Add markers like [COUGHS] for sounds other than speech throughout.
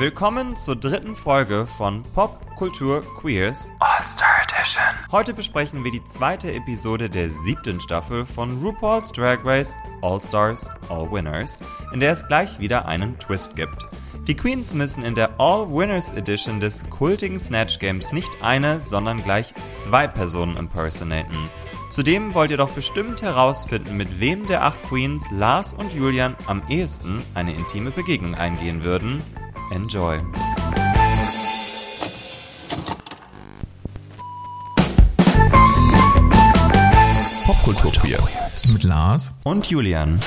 Willkommen zur dritten Folge von Pop Kultur Queers All-Star Edition. Heute besprechen wir die zweite Episode der siebten Staffel von RuPaul's Drag Race All Stars, All Winners, in der es gleich wieder einen Twist gibt. Die Queens müssen in der All Winners Edition des kultigen Snatch Games nicht eine, sondern gleich zwei Personen impersonaten. Zudem wollt ihr doch bestimmt herausfinden, mit wem der acht Queens Lars und Julian am ehesten eine intime Begegnung eingehen würden. Enjoy! Popkultur Queers mit Lars und Julian.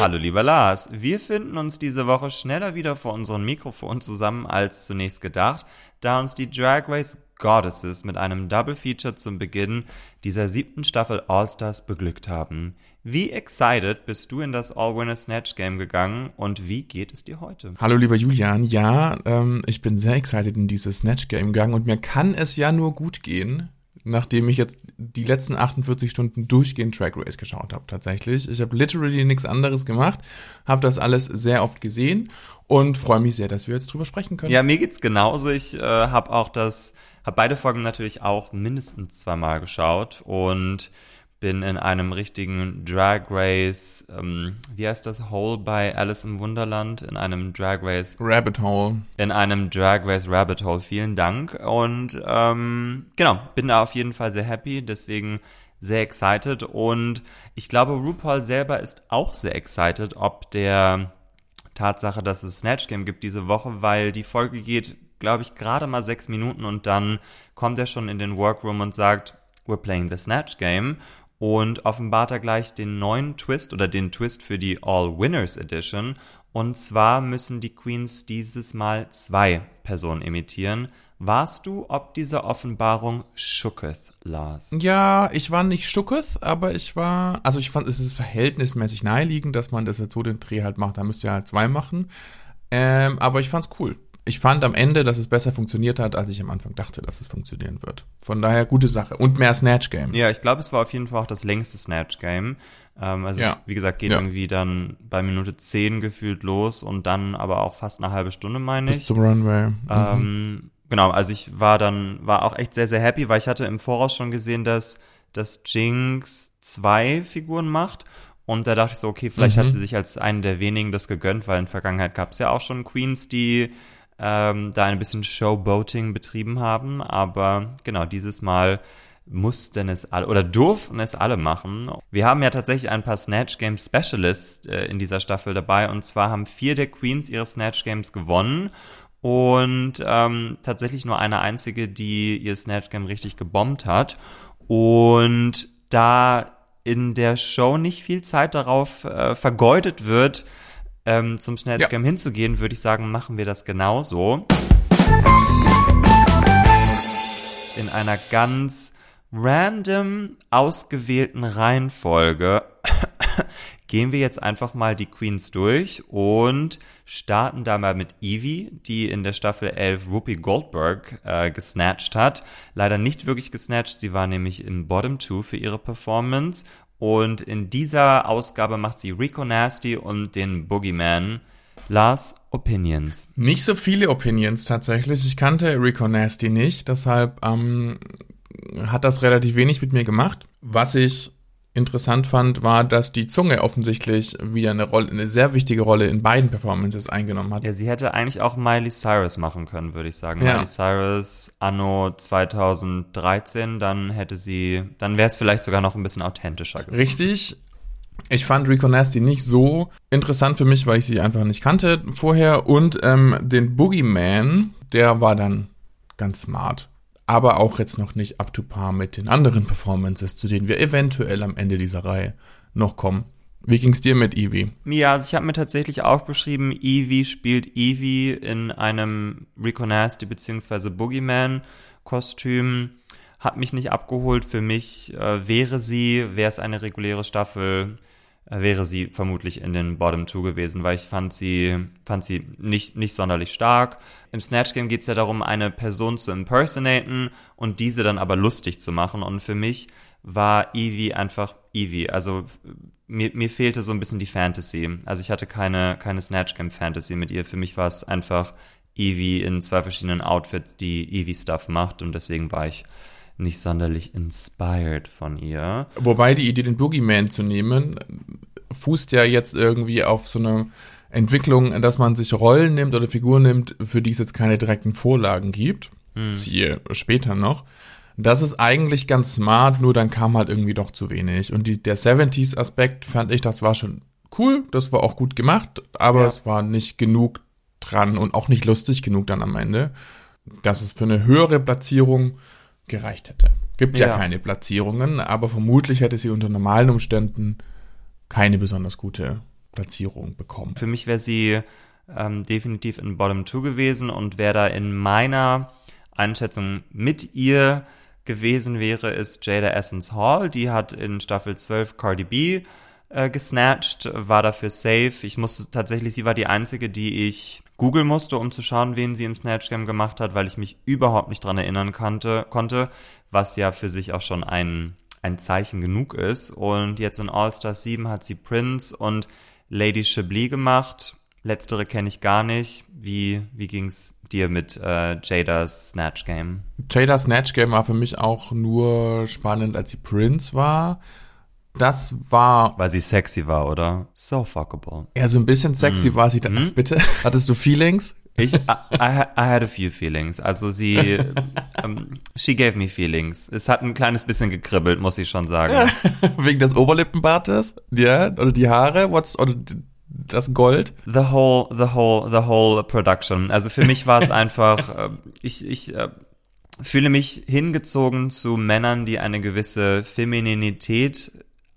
Hallo lieber Lars, wir finden uns diese Woche schneller wieder vor unserem Mikrofon zusammen als zunächst gedacht, da uns die Drag Race Goddesses mit einem Double Feature zum Beginn dieser siebten Staffel All-Stars beglückt haben. Wie excited bist du in das All-Winner Snatch Game gegangen und wie geht es dir heute? Hallo lieber Julian, ja, ähm, ich bin sehr excited in dieses Snatch Game gegangen und mir kann es ja nur gut gehen, nachdem ich jetzt die letzten 48 Stunden durchgehend Track Race geschaut habe, tatsächlich. Ich habe literally nichts anderes gemacht, habe das alles sehr oft gesehen und freue mich sehr, dass wir jetzt drüber sprechen können. Ja, mir geht's genauso. Ich äh, habe auch das, habe beide Folgen natürlich auch mindestens zweimal geschaut und bin in einem richtigen Drag Race, ähm, wie heißt das, Hole bei Alice im Wunderland, in einem Drag Race. Rabbit Hole. In einem Drag Race Rabbit Hole, vielen Dank. Und ähm, genau, bin da auf jeden Fall sehr happy, deswegen sehr excited. Und ich glaube, RuPaul selber ist auch sehr excited, ob der Tatsache, dass es Snatch Game gibt diese Woche, weil die Folge geht, glaube ich, gerade mal sechs Minuten und dann kommt er schon in den Workroom und sagt, we're playing the Snatch Game und offenbart er gleich den neuen Twist oder den Twist für die All Winners Edition. Und zwar müssen die Queens dieses Mal zwei Personen imitieren. Warst du ob dieser Offenbarung schooketh, Lars? Ja, ich war nicht schooketh, aber ich war, also ich fand, es ist verhältnismäßig naheliegend, dass man das jetzt so den Dreh halt macht. Da müsst ihr halt zwei machen. Ähm, aber ich fand's cool ich fand am Ende, dass es besser funktioniert hat, als ich am Anfang dachte, dass es funktionieren wird. Von daher gute Sache. Und mehr Snatch Game. Ja, ich glaube, es war auf jeden Fall auch das längste Snatch Game. Ähm, also ja. es, wie gesagt, geht ja. irgendwie dann bei Minute 10 gefühlt los und dann aber auch fast eine halbe Stunde, meine ich. Bis zum Runway. Mhm. Ähm, genau, also ich war dann, war auch echt sehr, sehr happy, weil ich hatte im Voraus schon gesehen, dass, dass Jinx zwei Figuren macht. Und da dachte ich so, okay, vielleicht mhm. hat sie sich als eine der wenigen das gegönnt, weil in Vergangenheit gab es ja auch schon Queens, die ähm, da ein bisschen Showboating betrieben haben. Aber genau, dieses Mal mussten es alle oder durften es alle machen. Wir haben ja tatsächlich ein paar Snatch Game Specialists äh, in dieser Staffel dabei und zwar haben vier der Queens ihre Snatch Games gewonnen und ähm, tatsächlich nur eine einzige, die ihr Snatch Game richtig gebombt hat. Und da in der Show nicht viel Zeit darauf äh, vergeudet wird, ähm, zum Schnellscam ja. hinzugehen, würde ich sagen, machen wir das genauso. In einer ganz random ausgewählten Reihenfolge [COUGHS] gehen wir jetzt einfach mal die Queens durch und starten da mal mit Evie, die in der Staffel 11 Whoopi Goldberg äh, gesnatcht hat. Leider nicht wirklich gesnatcht, sie war nämlich im Bottom 2 für ihre Performance und in dieser Ausgabe macht sie Rico Nasty und den Boogeyman. Lars Opinions. Nicht so viele Opinions tatsächlich. Ich kannte Rico Nasty nicht, deshalb ähm, hat das relativ wenig mit mir gemacht. Was ich interessant fand, war, dass die Zunge offensichtlich wieder eine Rolle, eine sehr wichtige Rolle in beiden Performances eingenommen hat. Ja, sie hätte eigentlich auch Miley Cyrus machen können, würde ich sagen. Ja. Miley Cyrus anno 2013, dann hätte sie, dann wäre es vielleicht sogar noch ein bisschen authentischer gewesen. Richtig. Ich fand Rico Nasty nicht so interessant für mich, weil ich sie einfach nicht kannte vorher. Und ähm, den Boogeyman, der war dann ganz smart aber auch jetzt noch nicht up to par mit den anderen Performances, zu denen wir eventuell am Ende dieser Reihe noch kommen. Wie ging's dir mit Eevee? Ja, also ich habe mir tatsächlich aufgeschrieben, Eevee spielt Eevee in einem Rico Nasty bzw. Boogeyman-Kostüm. Hat mich nicht abgeholt. Für mich äh, wäre sie, wäre es eine reguläre Staffel, wäre sie vermutlich in den Bottom Two gewesen, weil ich fand sie, fand sie nicht, nicht sonderlich stark. Im Snatch Game geht es ja darum, eine Person zu impersonaten und diese dann aber lustig zu machen. Und für mich war Evie einfach Evie. Also mir, mir fehlte so ein bisschen die Fantasy. Also ich hatte keine, keine Snatch Game Fantasy mit ihr. Für mich war es einfach Evie in zwei verschiedenen Outfits, die Evie-Stuff macht und deswegen war ich nicht sonderlich inspired von ihr. Wobei die Idee, den Boogeyman zu nehmen, fußt ja jetzt irgendwie auf so einer Entwicklung, dass man sich Rollen nimmt oder Figuren nimmt, für die es jetzt keine direkten Vorlagen gibt. Hm. Siehe später noch. Das ist eigentlich ganz smart, nur dann kam halt irgendwie doch zu wenig. Und die, der 70s-Aspekt fand ich, das war schon cool, das war auch gut gemacht, aber ja. es war nicht genug dran und auch nicht lustig genug dann am Ende, dass es für eine höhere Platzierung gereicht hätte. Gibt ja. ja keine Platzierungen, aber vermutlich hätte sie unter normalen Umständen keine besonders gute Platzierung bekommen. Für mich wäre sie ähm, definitiv in Bottom 2 gewesen und wer da in meiner Einschätzung mit ihr gewesen wäre, ist Jada Essence Hall. Die hat in Staffel 12 Cardi B äh, gesnatcht, war dafür safe. Ich musste tatsächlich, sie war die einzige, die ich googeln musste, um zu schauen, wen sie im Snatch Game gemacht hat, weil ich mich überhaupt nicht dran erinnern kannte, konnte, was ja für sich auch schon ein, ein Zeichen genug ist. Und jetzt in All Stars 7 hat sie Prince und Lady Chablis gemacht. Letztere kenne ich gar nicht. Wie, wie ging's dir mit äh, Jadas Snatch Game? Jadas Snatch Game war für mich auch nur spannend, als sie Prince war das war. Weil sie sexy war, oder? So fuckable. Ja, so ein bisschen sexy mm. war sie dann. Mm. Bitte? Hattest du Feelings? Ich, I, I, I had a few feelings. Also sie, um, [LAUGHS] ähm, she gave me feelings. Es hat ein kleines bisschen gekribbelt, muss ich schon sagen. [LAUGHS] Wegen des Oberlippenbartes? Ja, oder die Haare? What's, oder das Gold? The whole, the whole, the whole production. Also für mich war es [LAUGHS] einfach, äh, ich, ich, äh, fühle mich hingezogen zu Männern, die eine gewisse Femininität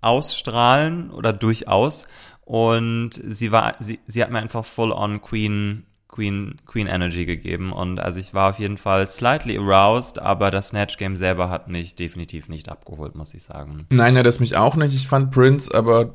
ausstrahlen oder durchaus. Und sie war, sie, sie hat mir einfach full on Queen, Queen, Queen Energy gegeben. Und also ich war auf jeden Fall slightly aroused, aber das Snatch Game selber hat mich definitiv nicht abgeholt, muss ich sagen. Nein, ja, das mich auch nicht. Ich fand Prince aber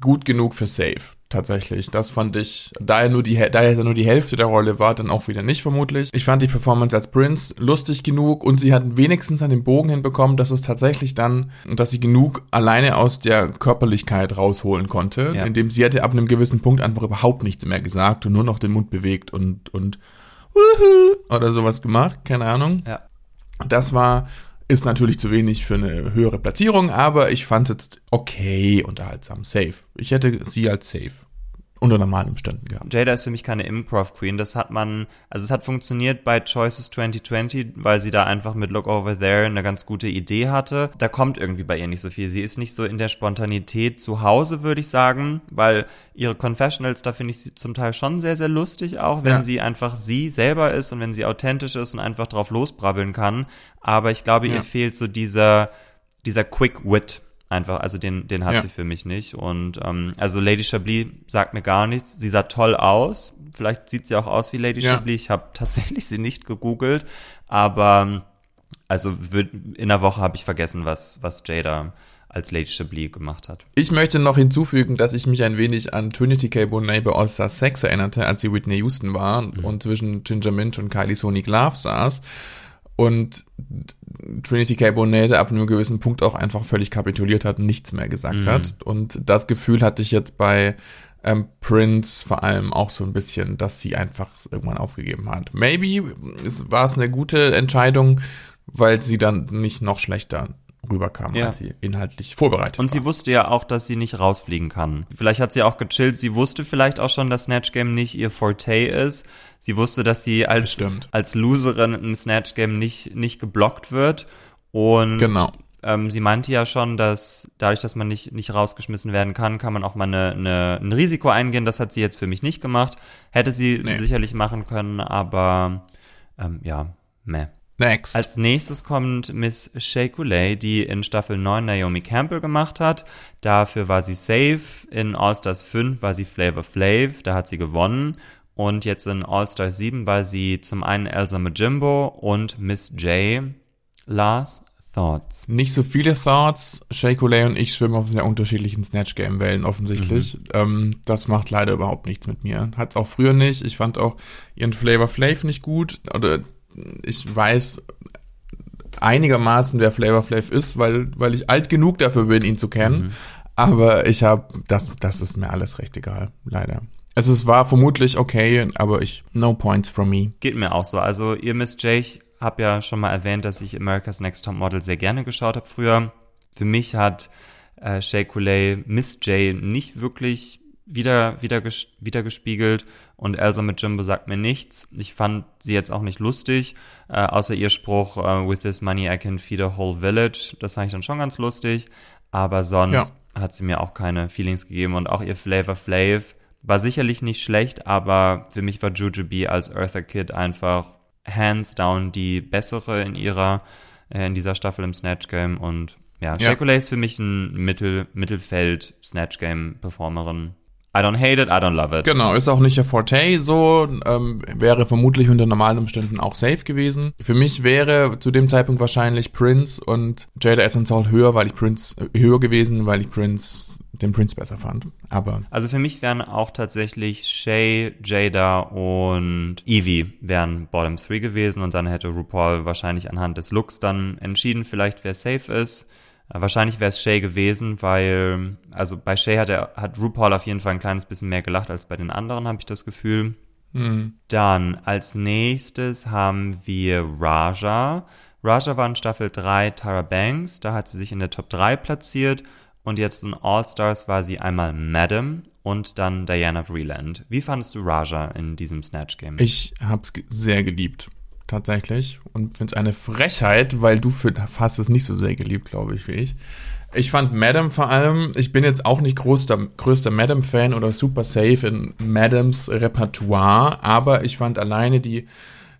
gut genug für Safe tatsächlich. Das fand ich, da er nur die, da er nur die Hälfte der Rolle war, dann auch wieder nicht vermutlich. Ich fand die Performance als Prince lustig genug und sie hat wenigstens an den Bogen hinbekommen, dass es tatsächlich dann, dass sie genug alleine aus der Körperlichkeit rausholen konnte, ja. indem sie hätte ab einem gewissen Punkt einfach überhaupt nichts mehr gesagt und nur noch den Mund bewegt und, und, oder sowas gemacht, keine Ahnung. Ja. Das war ist natürlich zu wenig für eine höhere Platzierung, aber ich fand es okay unterhaltsam. Safe. Ich hätte sie als safe unter normalen Umständen gehabt. Jada ist für mich keine Improv Queen. Das hat man, also es hat funktioniert bei Choices 2020, weil sie da einfach mit Look Over There eine ganz gute Idee hatte. Da kommt irgendwie bei ihr nicht so viel. Sie ist nicht so in der Spontanität zu Hause, würde ich sagen, weil ihre Confessionals, da finde ich sie zum Teil schon sehr, sehr lustig, auch wenn ja. sie einfach sie selber ist und wenn sie authentisch ist und einfach drauf losbrabbeln kann. Aber ich glaube, ja. ihr fehlt so dieser, dieser Quick Wit Einfach, also den, den hat ja. sie für mich nicht. Und ähm, also Lady Chablis sagt mir gar nichts. Sie sah toll aus. Vielleicht sieht sie auch aus wie Lady ja. Chablis. Ich habe tatsächlich sie nicht gegoogelt. Aber also in der Woche habe ich vergessen, was, was Jada als Lady Chablis gemacht hat. Ich möchte noch hinzufügen, dass ich mich ein wenig an Trinity K. Bonet bei All Star Sex erinnerte, als sie Whitney Houston war mhm. und zwischen Ginger Minch und Kylie Sonic Love saß. Und Trinity K. Bonet ab einem gewissen Punkt auch einfach völlig kapituliert hat und nichts mehr gesagt mhm. hat. Und das Gefühl hatte ich jetzt bei ähm, Prince vor allem auch so ein bisschen, dass sie einfach irgendwann aufgegeben hat. Maybe war es eine gute Entscheidung, weil sie dann nicht noch schlechter rüberkam, ja. als sie inhaltlich vorbereitet Und war. sie wusste ja auch, dass sie nicht rausfliegen kann. Vielleicht hat sie auch gechillt. Sie wusste vielleicht auch schon, dass Snatch Game nicht ihr Forte ist. Sie wusste, dass sie als, als Loserin im Snatch Game nicht, nicht geblockt wird. Und genau. ähm, sie meinte ja schon, dass dadurch, dass man nicht, nicht rausgeschmissen werden kann, kann man auch mal eine, eine, ein Risiko eingehen. Das hat sie jetzt für mich nicht gemacht. Hätte sie nee. sicherlich machen können, aber ähm, ja, meh. Next. Als nächstes kommt Miss Shea Coulee, die in Staffel 9 Naomi Campbell gemacht hat. Dafür war sie safe. In All Stars 5 war sie Flavor Flav, da hat sie gewonnen. Und jetzt in All Stars 7 war sie zum einen Elsa Majimbo und Miss J. Lars Thoughts. Nicht so viele Thoughts. Shea Coulee und ich schwimmen auf sehr unterschiedlichen Snatch Game Wellen offensichtlich. Mhm. Ähm, das macht leider überhaupt nichts mit mir. Hat's auch früher nicht. Ich fand auch ihren Flavor Flav nicht gut. Oder ich weiß einigermaßen wer Flavor Flav ist, weil, weil ich alt genug dafür bin, ihn zu kennen. Mhm. Aber ich habe, das, das ist mir alles recht egal, leider. Also es war vermutlich okay, aber ich, no points from me. Geht mir auch so. Also ihr Miss J, ich habe ja schon mal erwähnt, dass ich America's Next Top Model sehr gerne geschaut habe früher. Für mich hat äh, Shay Coulee Miss J nicht wirklich wieder, wieder, wieder gespiegelt und Elsa mit Jimbo sagt mir nichts. Ich fand sie jetzt auch nicht lustig, äh, außer ihr Spruch, uh, with this money I can feed a whole village. Das fand ich dann schon ganz lustig, aber sonst ja. hat sie mir auch keine Feelings gegeben und auch ihr Flavor Flav war sicherlich nicht schlecht, aber für mich war Jujubee als Eartha Kid einfach hands down die bessere in ihrer, äh, in dieser Staffel im Snatch Game und ja, ja. Shakule ist für mich ein Mittel, Mittelfeld Snatch Game Performerin. I don't hate it, I don't love it. Genau, ist auch nicht der Forte so, ähm, wäre vermutlich unter normalen Umständen auch safe gewesen. Für mich wäre zu dem Zeitpunkt wahrscheinlich Prince und Jada Essence höher, weil ich Prince äh, höher gewesen, weil ich Prince den Prince besser fand. Aber also für mich wären auch tatsächlich Shay, Jada und Evie wären Bottom 3 gewesen und dann hätte RuPaul wahrscheinlich anhand des Looks dann entschieden, vielleicht wer safe ist. Äh, wahrscheinlich wäre es Shay gewesen, weil, also bei Shay hat, er, hat RuPaul auf jeden Fall ein kleines bisschen mehr gelacht als bei den anderen, habe ich das Gefühl. Mhm. Dann als nächstes haben wir Raja. Raja war in Staffel 3 Tara Banks, da hat sie sich in der Top 3 platziert und jetzt in All-Stars war sie einmal Madam und dann Diana Vreeland. Wie fandest du Raja in diesem Snatch Game? Ich hab's sehr geliebt tatsächlich und finde es eine Frechheit, weil du für, hast es nicht so sehr geliebt, glaube ich, wie ich. Ich fand Madam vor allem, ich bin jetzt auch nicht größter, größter Madam-Fan oder super safe in Madams Repertoire, aber ich fand alleine die,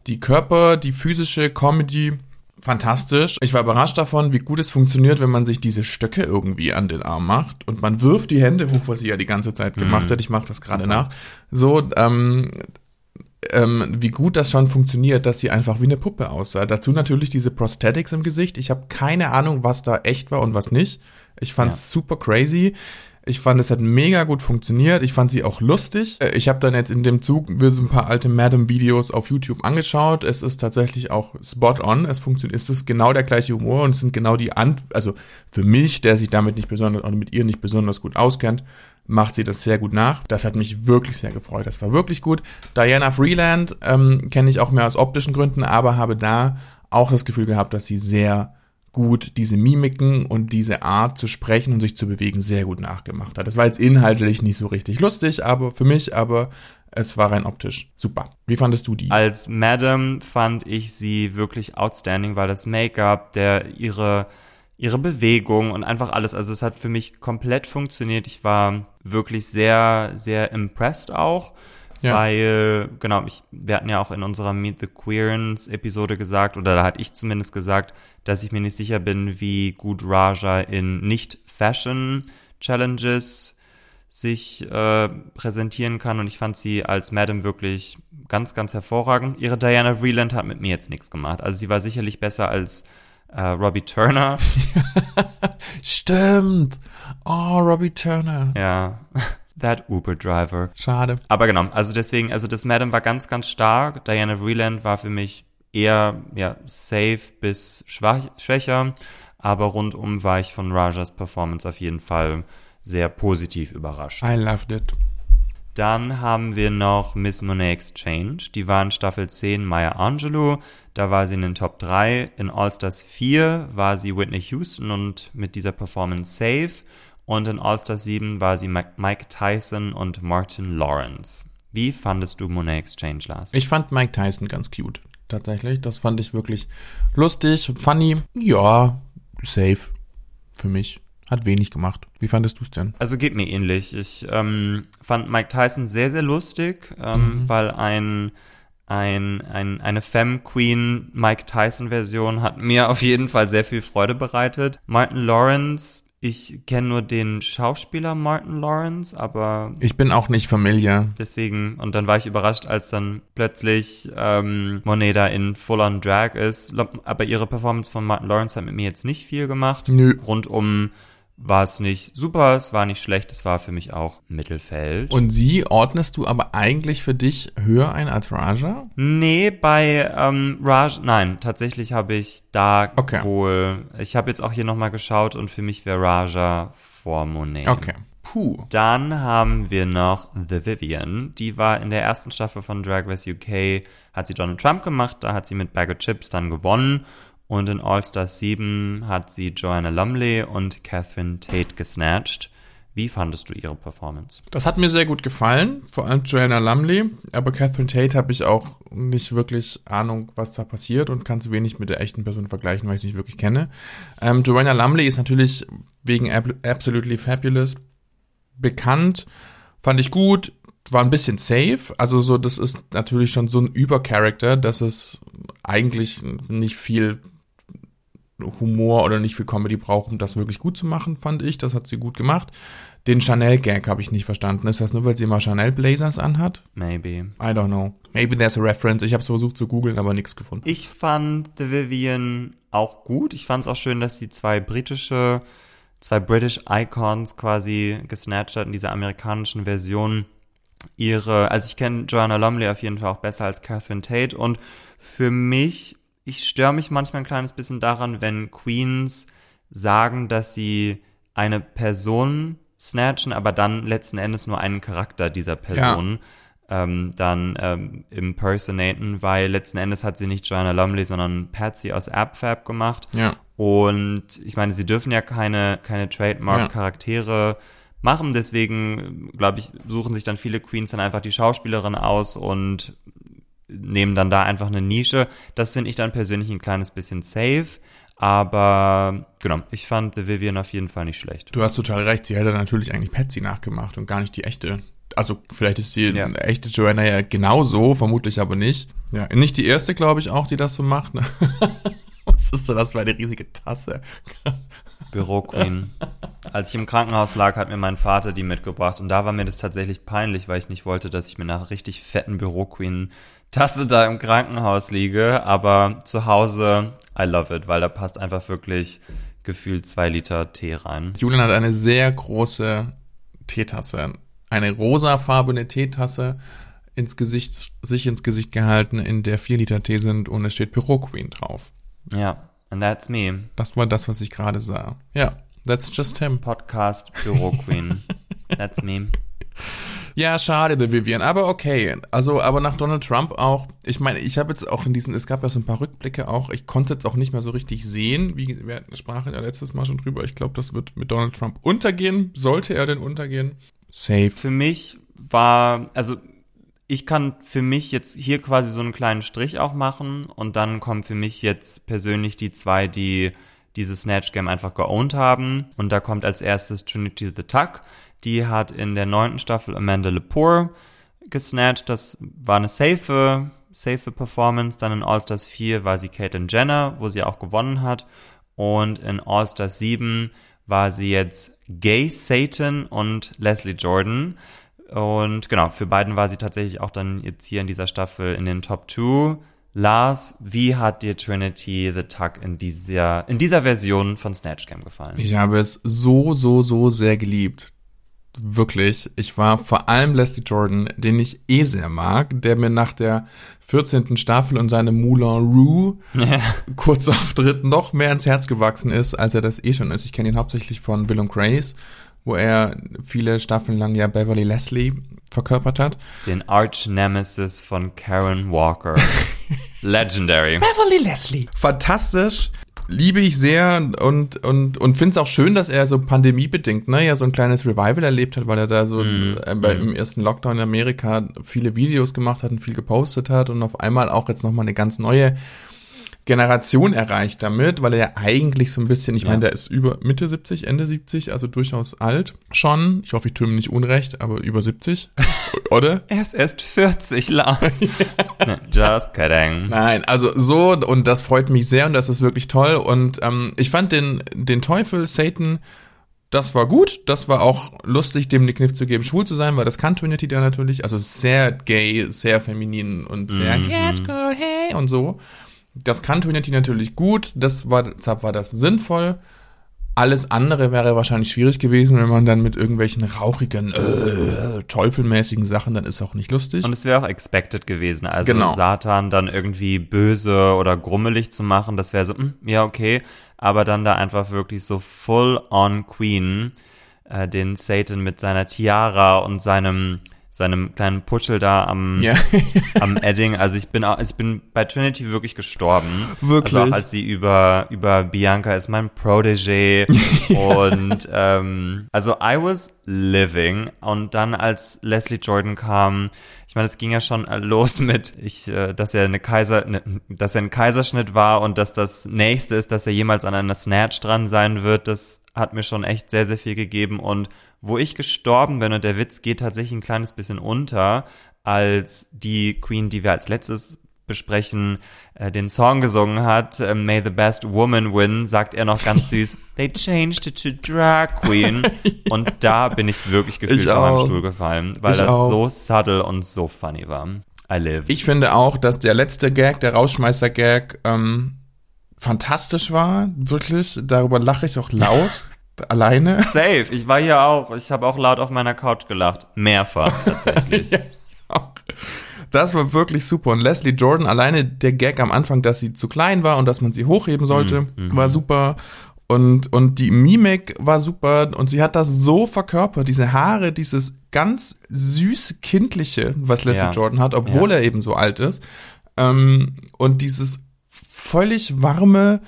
die Körper, die physische Comedy fantastisch. Ich war überrascht davon, wie gut es funktioniert, wenn man sich diese Stöcke irgendwie an den Arm macht und man wirft die Hände hoch, was sie ja die ganze Zeit gemacht mhm. hat. Ich mache das gerade nach. So, ähm, ähm, wie gut das schon funktioniert, dass sie einfach wie eine Puppe aussah. Dazu natürlich diese Prosthetics im Gesicht. Ich habe keine Ahnung, was da echt war und was nicht. Ich fand's ja. super crazy. Ich fand, es hat mega gut funktioniert. Ich fand sie auch lustig. Äh, ich habe dann jetzt in dem Zug wir so ein paar alte Madam-Videos auf YouTube angeschaut. Es ist tatsächlich auch spot on. Es funktioniert, es ist genau der gleiche Humor und es sind genau die Ant also für mich, der sich damit nicht besonders oder mit ihr nicht besonders gut auskennt, macht sie das sehr gut nach. Das hat mich wirklich sehr gefreut. Das war wirklich gut. Diana Freeland ähm, kenne ich auch mehr aus optischen Gründen, aber habe da auch das Gefühl gehabt, dass sie sehr gut diese Mimiken und diese Art zu sprechen und sich zu bewegen sehr gut nachgemacht hat. Das war jetzt inhaltlich nicht so richtig lustig, aber für mich, aber es war rein optisch super. Wie fandest du die? Als Madam fand ich sie wirklich outstanding, weil das Make-up, der ihre ihre Bewegung und einfach alles. Also es hat für mich komplett funktioniert. Ich war wirklich sehr, sehr impressed auch. Ja. Weil, genau, ich, wir hatten ja auch in unserer Meet the Queerens Episode gesagt, oder da hatte ich zumindest gesagt, dass ich mir nicht sicher bin, wie gut Raja in Nicht-Fashion-Challenges sich äh, präsentieren kann. Und ich fand sie als Madam wirklich ganz, ganz hervorragend. Ihre Diana Vreeland hat mit mir jetzt nichts gemacht. Also sie war sicherlich besser als äh, Robbie Turner. [LAUGHS] Stimmt. Oh, Robbie Turner. Ja. That Uber Driver. Schade. Aber genau, also deswegen, also das Madam war ganz, ganz stark. Diana Vreeland war für mich eher ja, safe bis schwach, schwächer. Aber rundum war ich von Rajas Performance auf jeden Fall sehr positiv überrascht. I loved it. Dann haben wir noch Miss Monet Exchange. Die war in Staffel 10 Maya Angelou. Da war sie in den Top 3. In All-Stars 4 war sie Whitney Houston und mit dieser Performance safe. Und in All-Stars 7 war sie Mike Tyson und Martin Lawrence. Wie fandest du Monet Exchange, Lars? Ich fand Mike Tyson ganz cute. Tatsächlich. Das fand ich wirklich lustig und funny. Ja, safe. Für mich. Hat wenig gemacht. Wie fandest du es denn? Also geht mir ähnlich. Ich ähm, fand Mike Tyson sehr, sehr lustig, ähm, mhm. weil ein, ein, ein, eine Femme Queen Mike Tyson Version hat mir auf jeden Fall sehr viel Freude bereitet. Martin Lawrence ich kenne nur den Schauspieler Martin Lawrence, aber. Ich bin auch nicht familiar. Deswegen, und dann war ich überrascht, als dann plötzlich ähm, Moneda in Full-on Drag ist. Aber ihre Performance von Martin Lawrence hat mit mir jetzt nicht viel gemacht. Nö. Rundum war es nicht super, es war nicht schlecht, es war für mich auch Mittelfeld. Und sie ordnest du aber eigentlich für dich höher ein als Raja? Nee, bei ähm, Raj, nein, tatsächlich habe ich da Okay. wohl, ich habe jetzt auch hier nochmal geschaut und für mich wäre Raja vor Monet. Okay. Puh. Dann haben wir noch The Vivian. Die war in der ersten Staffel von Drag Race UK, hat sie Donald Trump gemacht, da hat sie mit Bag of Chips dann gewonnen. Und in All Stars 7 hat sie Joanna Lumley und Catherine Tate gesnatcht. Wie fandest du ihre Performance? Das hat mir sehr gut gefallen, vor allem Joanna Lumley, aber Catherine Tate habe ich auch nicht wirklich Ahnung, was da passiert und kann es wenig mit der echten Person vergleichen, weil ich sie nicht wirklich kenne. Ähm, Joanna Lumley ist natürlich wegen Ab Absolutely Fabulous bekannt, fand ich gut, war ein bisschen safe, also so, das ist natürlich schon so ein Übercharakter, dass es eigentlich nicht viel Humor oder nicht viel Comedy braucht, um das wirklich gut zu machen, fand ich. Das hat sie gut gemacht. Den Chanel-Gag habe ich nicht verstanden. Ist das nur, weil sie immer Chanel-Blazers anhat? Maybe. I don't know. Maybe there's a reference. Ich habe es versucht zu googeln, aber nichts gefunden. Ich fand The Vivian auch gut. Ich fand es auch schön, dass sie zwei britische, zwei British Icons quasi gesnatcht hat in dieser amerikanischen Version. Ihre, also ich kenne Joanna Lumley auf jeden Fall auch besser als Catherine Tate und für mich, ich störe mich manchmal ein kleines bisschen daran, wenn Queens sagen, dass sie eine Person snatchen, aber dann letzten Endes nur einen Charakter dieser Person ähm, dann ähm, impersonaten, weil letzten Endes hat sie nicht Joanna Lumley, sondern Patsy aus AppFab gemacht. Ja. Und ich meine, sie dürfen ja keine, keine Trademark-Charaktere machen, deswegen, glaube ich, suchen sich dann viele Queens dann einfach die Schauspielerin aus und nehmen dann da einfach eine Nische. Das finde ich dann persönlich ein kleines bisschen safe. Aber genau, ich fand The Vivian auf jeden Fall nicht schlecht. Du hast total recht. Sie hätte natürlich eigentlich Patsy nachgemacht und gar nicht die echte. Also vielleicht ist die Ja. echte Joanna ja genauso, vermutlich aber nicht. Ja, nicht die erste, glaube ich, auch, die das so macht. Ne? [LAUGHS] Was ist denn das für eine riesige Tasse? Büroqueen. Als ich im Krankenhaus lag, hat mir mein Vater die mitgebracht und da war mir das tatsächlich peinlich, weil ich nicht wollte, dass ich mit einer richtig fetten Büroqueen-Tasse da im Krankenhaus liege. Aber zu Hause, I love it, weil da passt einfach wirklich gefühlt zwei Liter Tee rein. Julian hat eine sehr große Teetasse. Eine rosafarbene Teetasse ins Gesicht, sich ins Gesicht gehalten, in der vier Liter Tee sind und es steht Büro Queen drauf. Ja, and that's me. Das war das, was ich gerade sah. Ja, that's just him. Podcast Büroqueen. [LAUGHS] That's me. Ja, schade, The Vivian, aber okay. Also, aber nach Donald Trump auch, ich meine, ich habe jetzt auch in diesen, es gab ja so ein paar Rückblicke auch, ich konnte jetzt auch nicht mehr so richtig sehen, wie wir sprachen ja letztes Mal schon drüber, ich glaube, das wird mit Donald Trump untergehen, sollte er denn untergehen? Safe. Für mich war, also ich kann für mich jetzt hier quasi so einen kleinen Strich auch machen und dann kommen für mich jetzt persönlich die zwei, die dieses Snatch Game einfach geowned haben. Und da kommt als erstes Trinity the Tuck. Die hat in der neunten Staffel Amanda Lepore gesnatcht. Das war eine safe, safe Performance. Dann in All Stars 4 war sie Caitlyn Jenner, wo sie auch gewonnen hat. Und in All Stars 7 war sie jetzt Gay Satan und Leslie Jordan. Und genau, für beiden war sie tatsächlich auch dann jetzt hier in dieser Staffel in den Top 2. Lars, wie hat dir Trinity the Tuck in dieser, in dieser Version von Snatch Game gefallen? Ich habe es so, so, so sehr geliebt. Wirklich. Ich war vor allem Leslie Jordan, den ich eh sehr mag, der mir nach der 14. Staffel und seinem Moulin Rouge [LAUGHS] Kurzauftritt noch mehr ins Herz gewachsen ist, als er das eh schon ist. Ich kenne ihn hauptsächlich von Will and Grace, wo er viele Staffeln lang ja Beverly Leslie verkörpert hat. Den Arch Nemesis von Karen Walker. [LAUGHS] Legendary. Beverly Leslie. Fantastisch. Liebe ich sehr und, und, und finde es auch schön, dass er so pandemiebedingt, ne, ja so ein kleines Revival erlebt hat, weil er da so äh, bei, im ersten Lockdown in Amerika viele Videos gemacht hat und viel gepostet hat und auf einmal auch jetzt nochmal eine ganz neue Generation erreicht damit, weil er ja eigentlich so ein bisschen, ich Ja. meine, der ist über Mitte 70, Ende 70, also durchaus alt schon. Ich hoffe, ich tue ihm nicht unrecht, aber über 70, [LAUGHS] oder? Er ist erst 40, Lars. [LAUGHS] [LAUGHS] Just kidding. Nein, also so und das freut mich sehr und das ist wirklich toll und ähm, ich fand den den Teufel Satan das war gut, das war auch lustig, dem den Kniff zu geben, schwul zu sein, weil das kann Trinity da natürlich, also sehr gay, sehr feminin und sehr yes girl, hey und so. Das kann Trinity natürlich gut, das war, deshalb war das sinnvoll. Alles andere wäre wahrscheinlich schwierig gewesen, wenn man dann mit irgendwelchen rauchigen, äh, teufelmäßigen Sachen, dann ist auch nicht lustig. Und es wäre auch expected gewesen. Also Genau. Satan dann irgendwie böse oder grummelig zu machen, das wäre so, hm, ja, okay. Aber dann da einfach wirklich so full on Queen, äh, den Satan mit seiner Tiara und seinem, seinem kleinen Putschel da am, ja. [LAUGHS] am [LAUGHS] Edding. Also ich bin auch, ich bin bei Trinity wirklich gestorben. Wirklich? Also auch als sie über, über Bianca ist mein Protégé [LAUGHS] und ähm, also I was living und dann als Leslie Jordan kam, ich meine, es ging ja schon los mit, ich, äh, dass er eine Kaiser, ne, dass er ein Kaiserschnitt war und dass das nächste ist, dass er jemals an einer Snatch dran sein wird, das hat mir schon echt sehr, sehr viel gegeben und wo ich gestorben bin und der Witz geht tatsächlich ein kleines bisschen unter, als die Queen, die wir als letztes besprechen, äh, den Song gesungen hat, äh, May the Best Woman Win, sagt er noch ganz süß, [LAUGHS] they changed it to Drag Queen. Und da bin ich wirklich gefühlt Ich von meinem. Stuhl gefallen, weil Ich das auch. so subtle und so funny war. I live. Ich finde auch, dass der letzte Gag, der Rausschmeißer-Gag, ähm, fantastisch war. Wirklich. Darüber lache ich auch laut. [LAUGHS] alleine. [LAUGHS] Safe. Ich war hier auch. Ich habe auch laut auf meiner Couch gelacht. Mehrfach [LAUGHS] tatsächlich. Ja. Das war wirklich super. Und Leslie Jordan, alleine der Gag am Anfang, dass sie zu klein war und dass man sie hochheben sollte, war super. Und, und die Mimik war super. Und sie hat das so verkörpert, diese Haare, dieses ganz süß kindliche, was Leslie Ja. Jordan hat, obwohl er eben so alt ist. Ähm, und dieses völlig warme,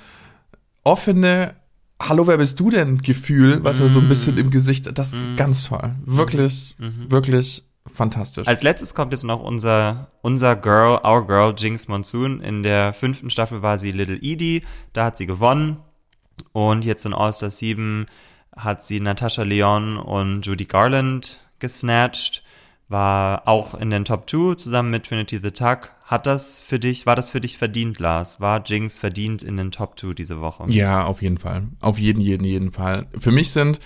offene, Hallo, wer bist du denn? Gefühl, was er so ein bisschen im Gesicht, das ganz toll. Wirklich, wirklich fantastisch. Als letztes kommt jetzt noch unser, unser Girl, our Girl, Jinx Monsoon. In der fünften Staffel war sie Little Edie. Da hat sie gewonnen. Und jetzt in All-Star 7 hat sie Natasha Leon und Judy Garland gesnatcht. War auch in den Top 2 zusammen mit Trinity the Tuck. Hat das für dich, war das für dich verdient, Lars? War Jinx verdient in den Top 2 diese Woche? Ja, auf jeden Fall. Auf jeden, jeden, jeden Fall. Für mich sind,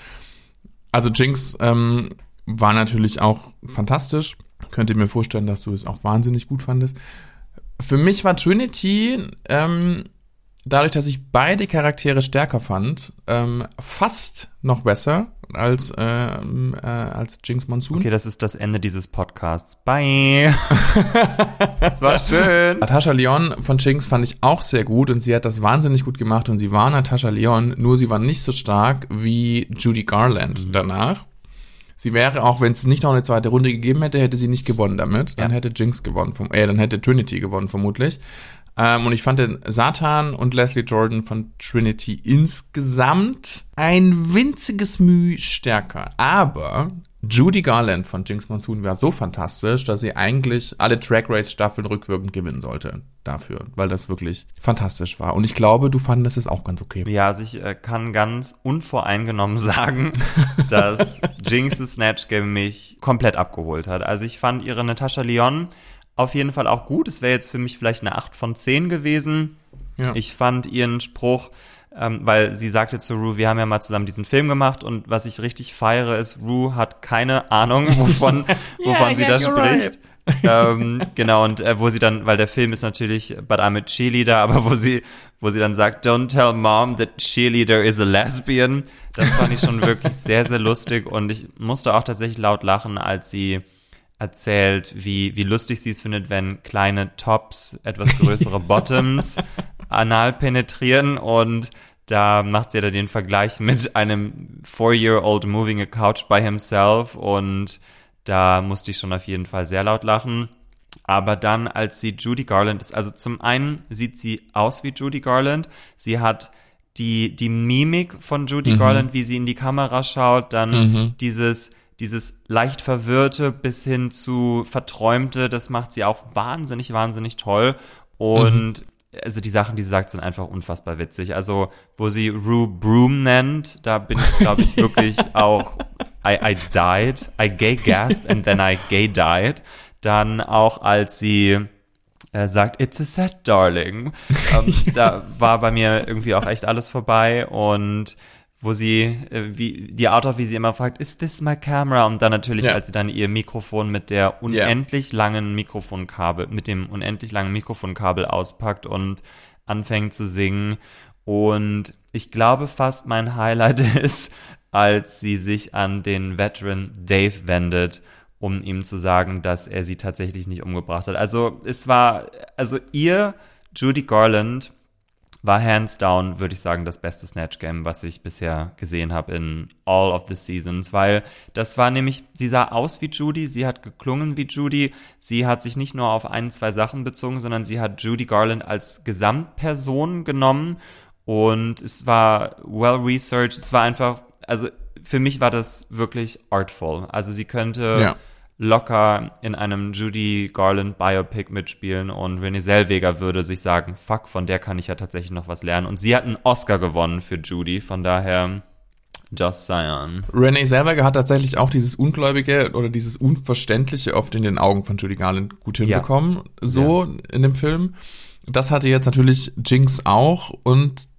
also Jinx ähm, war natürlich auch fantastisch. Könnt ihr mir vorstellen, dass du es auch wahnsinnig gut fandest. Für mich war Trinity, ähm, dadurch, dass ich beide Charaktere stärker fand, ähm, fast noch besser als, ähm, äh, als Jinx Monsoon. Okay, das ist das Ende dieses Podcasts. Bye. [LAUGHS] das war schön. Natascha Leon von Jinx fand ich auch sehr gut und sie hat das wahnsinnig gut gemacht und sie war Natascha Leon, nur sie war nicht so stark wie Judy Garland Mhm. danach. Sie wäre auch, wenn es nicht noch eine zweite Runde gegeben hätte, hätte sie nicht gewonnen damit. Dann Ja. hätte Jinx gewonnen, vom, äh, dann hätte Trinity gewonnen vermutlich. Ähm, und ich fand den Satan und Leslie Jordan von Trinity insgesamt ein winziges Mühe stärker. Aber Judy Garland von Jinx Monsoon war so fantastisch, dass sie eigentlich alle Track Race Staffeln rückwirkend gewinnen sollte dafür, weil das wirklich fantastisch war. Und ich glaube, du fandest es auch ganz okay. Ja, also ich äh, kann ganz unvoreingenommen [LAUGHS] sagen, dass Jinx's Snatch Game mich komplett abgeholt hat. Also ich fand ihre Natascha Leon auf jeden Fall auch gut. Es wäre jetzt für mich vielleicht eine 8 von 10 gewesen. Ja. Ich fand ihren Spruch, ähm, weil sie sagte zu Rue, wir haben ja mal zusammen diesen Film gemacht und was ich richtig feiere ist, Rue hat keine Ahnung, [LAUGHS] wovon, wovon sie yeah, da you're spricht. ähm, genau, und äh, wo sie dann, weil der Film ist natürlich But I'm a Cheerleader, aber wo sie, wo sie dann sagt, Don't tell mom that Cheerleader is a lesbian. Das fand ich schon wirklich sehr, sehr lustig und ich musste auch tatsächlich laut lachen, als sie erzählt, wie, wie lustig sie es findet, wenn kleine Tops etwas größere [LAUGHS] Bottoms anal penetrieren und da macht sie ja dann den Vergleich mit einem four-year-old moving a couch by himself und da musste ich schon auf jeden Fall sehr laut lachen. Aber dann, als sie Judy Garland ist, also zum einen sieht sie aus wie Judy Garland. Sie hat die, die Mimik von Judy Garland, wie sie in die Kamera schaut, dann dieses, dieses leicht verwirrte bis hin zu verträumte, das macht sie auch wahnsinnig, wahnsinnig toll. Und also die Sachen, die sie sagt, sind einfach unfassbar witzig. Also, wo sie Rue Broom nennt, da bin ich, glaube ich, [LAUGHS] wirklich auch I, I died, I gay gasped and then I gay died. Dann auch als sie äh, sagt, it's a set, darling. ähm, [LAUGHS] da war bei mir irgendwie auch echt alles vorbei und wo sie, äh, wie, die Art of, wie sie immer fragt, is this my camera? Und dann natürlich, Ja. als sie dann ihr Mikrofon mit der unendlich langen Mikrofonkabel, mit dem unendlich langen Mikrofonkabel auspackt und anfängt zu singen. Und ich glaube fast mein Highlight [LAUGHS] ist, als sie sich an den Veteran Dave wendet, um ihm zu sagen, dass er sie tatsächlich nicht umgebracht hat. Also es war, also ihr, Judy Garland, war hands down, würde ich sagen, das beste Snatch Game, was ich bisher gesehen habe in all of the seasons, weil das war nämlich, sie sah aus wie Judy, sie hat geklungen wie Judy, sie hat sich nicht nur auf ein, zwei Sachen bezogen, sondern sie hat Judy Garland als Gesamtperson genommen und es war well researched, es war einfach, also für mich war das wirklich artful. Also sie könnte ja locker in einem Judy Garland Biopic mitspielen und Renee Zellweger würde sich sagen, fuck, von der kann ich ja tatsächlich noch was lernen. Und sie hat einen Oscar gewonnen für Judy, von daher just saying. Renee Zellweger hat tatsächlich auch dieses Ungläubige oder dieses Unverständliche oft in den Augen von Judy Garland gut hinbekommen, ja. so ja. in dem Film. Das hatte jetzt natürlich Jinx auch und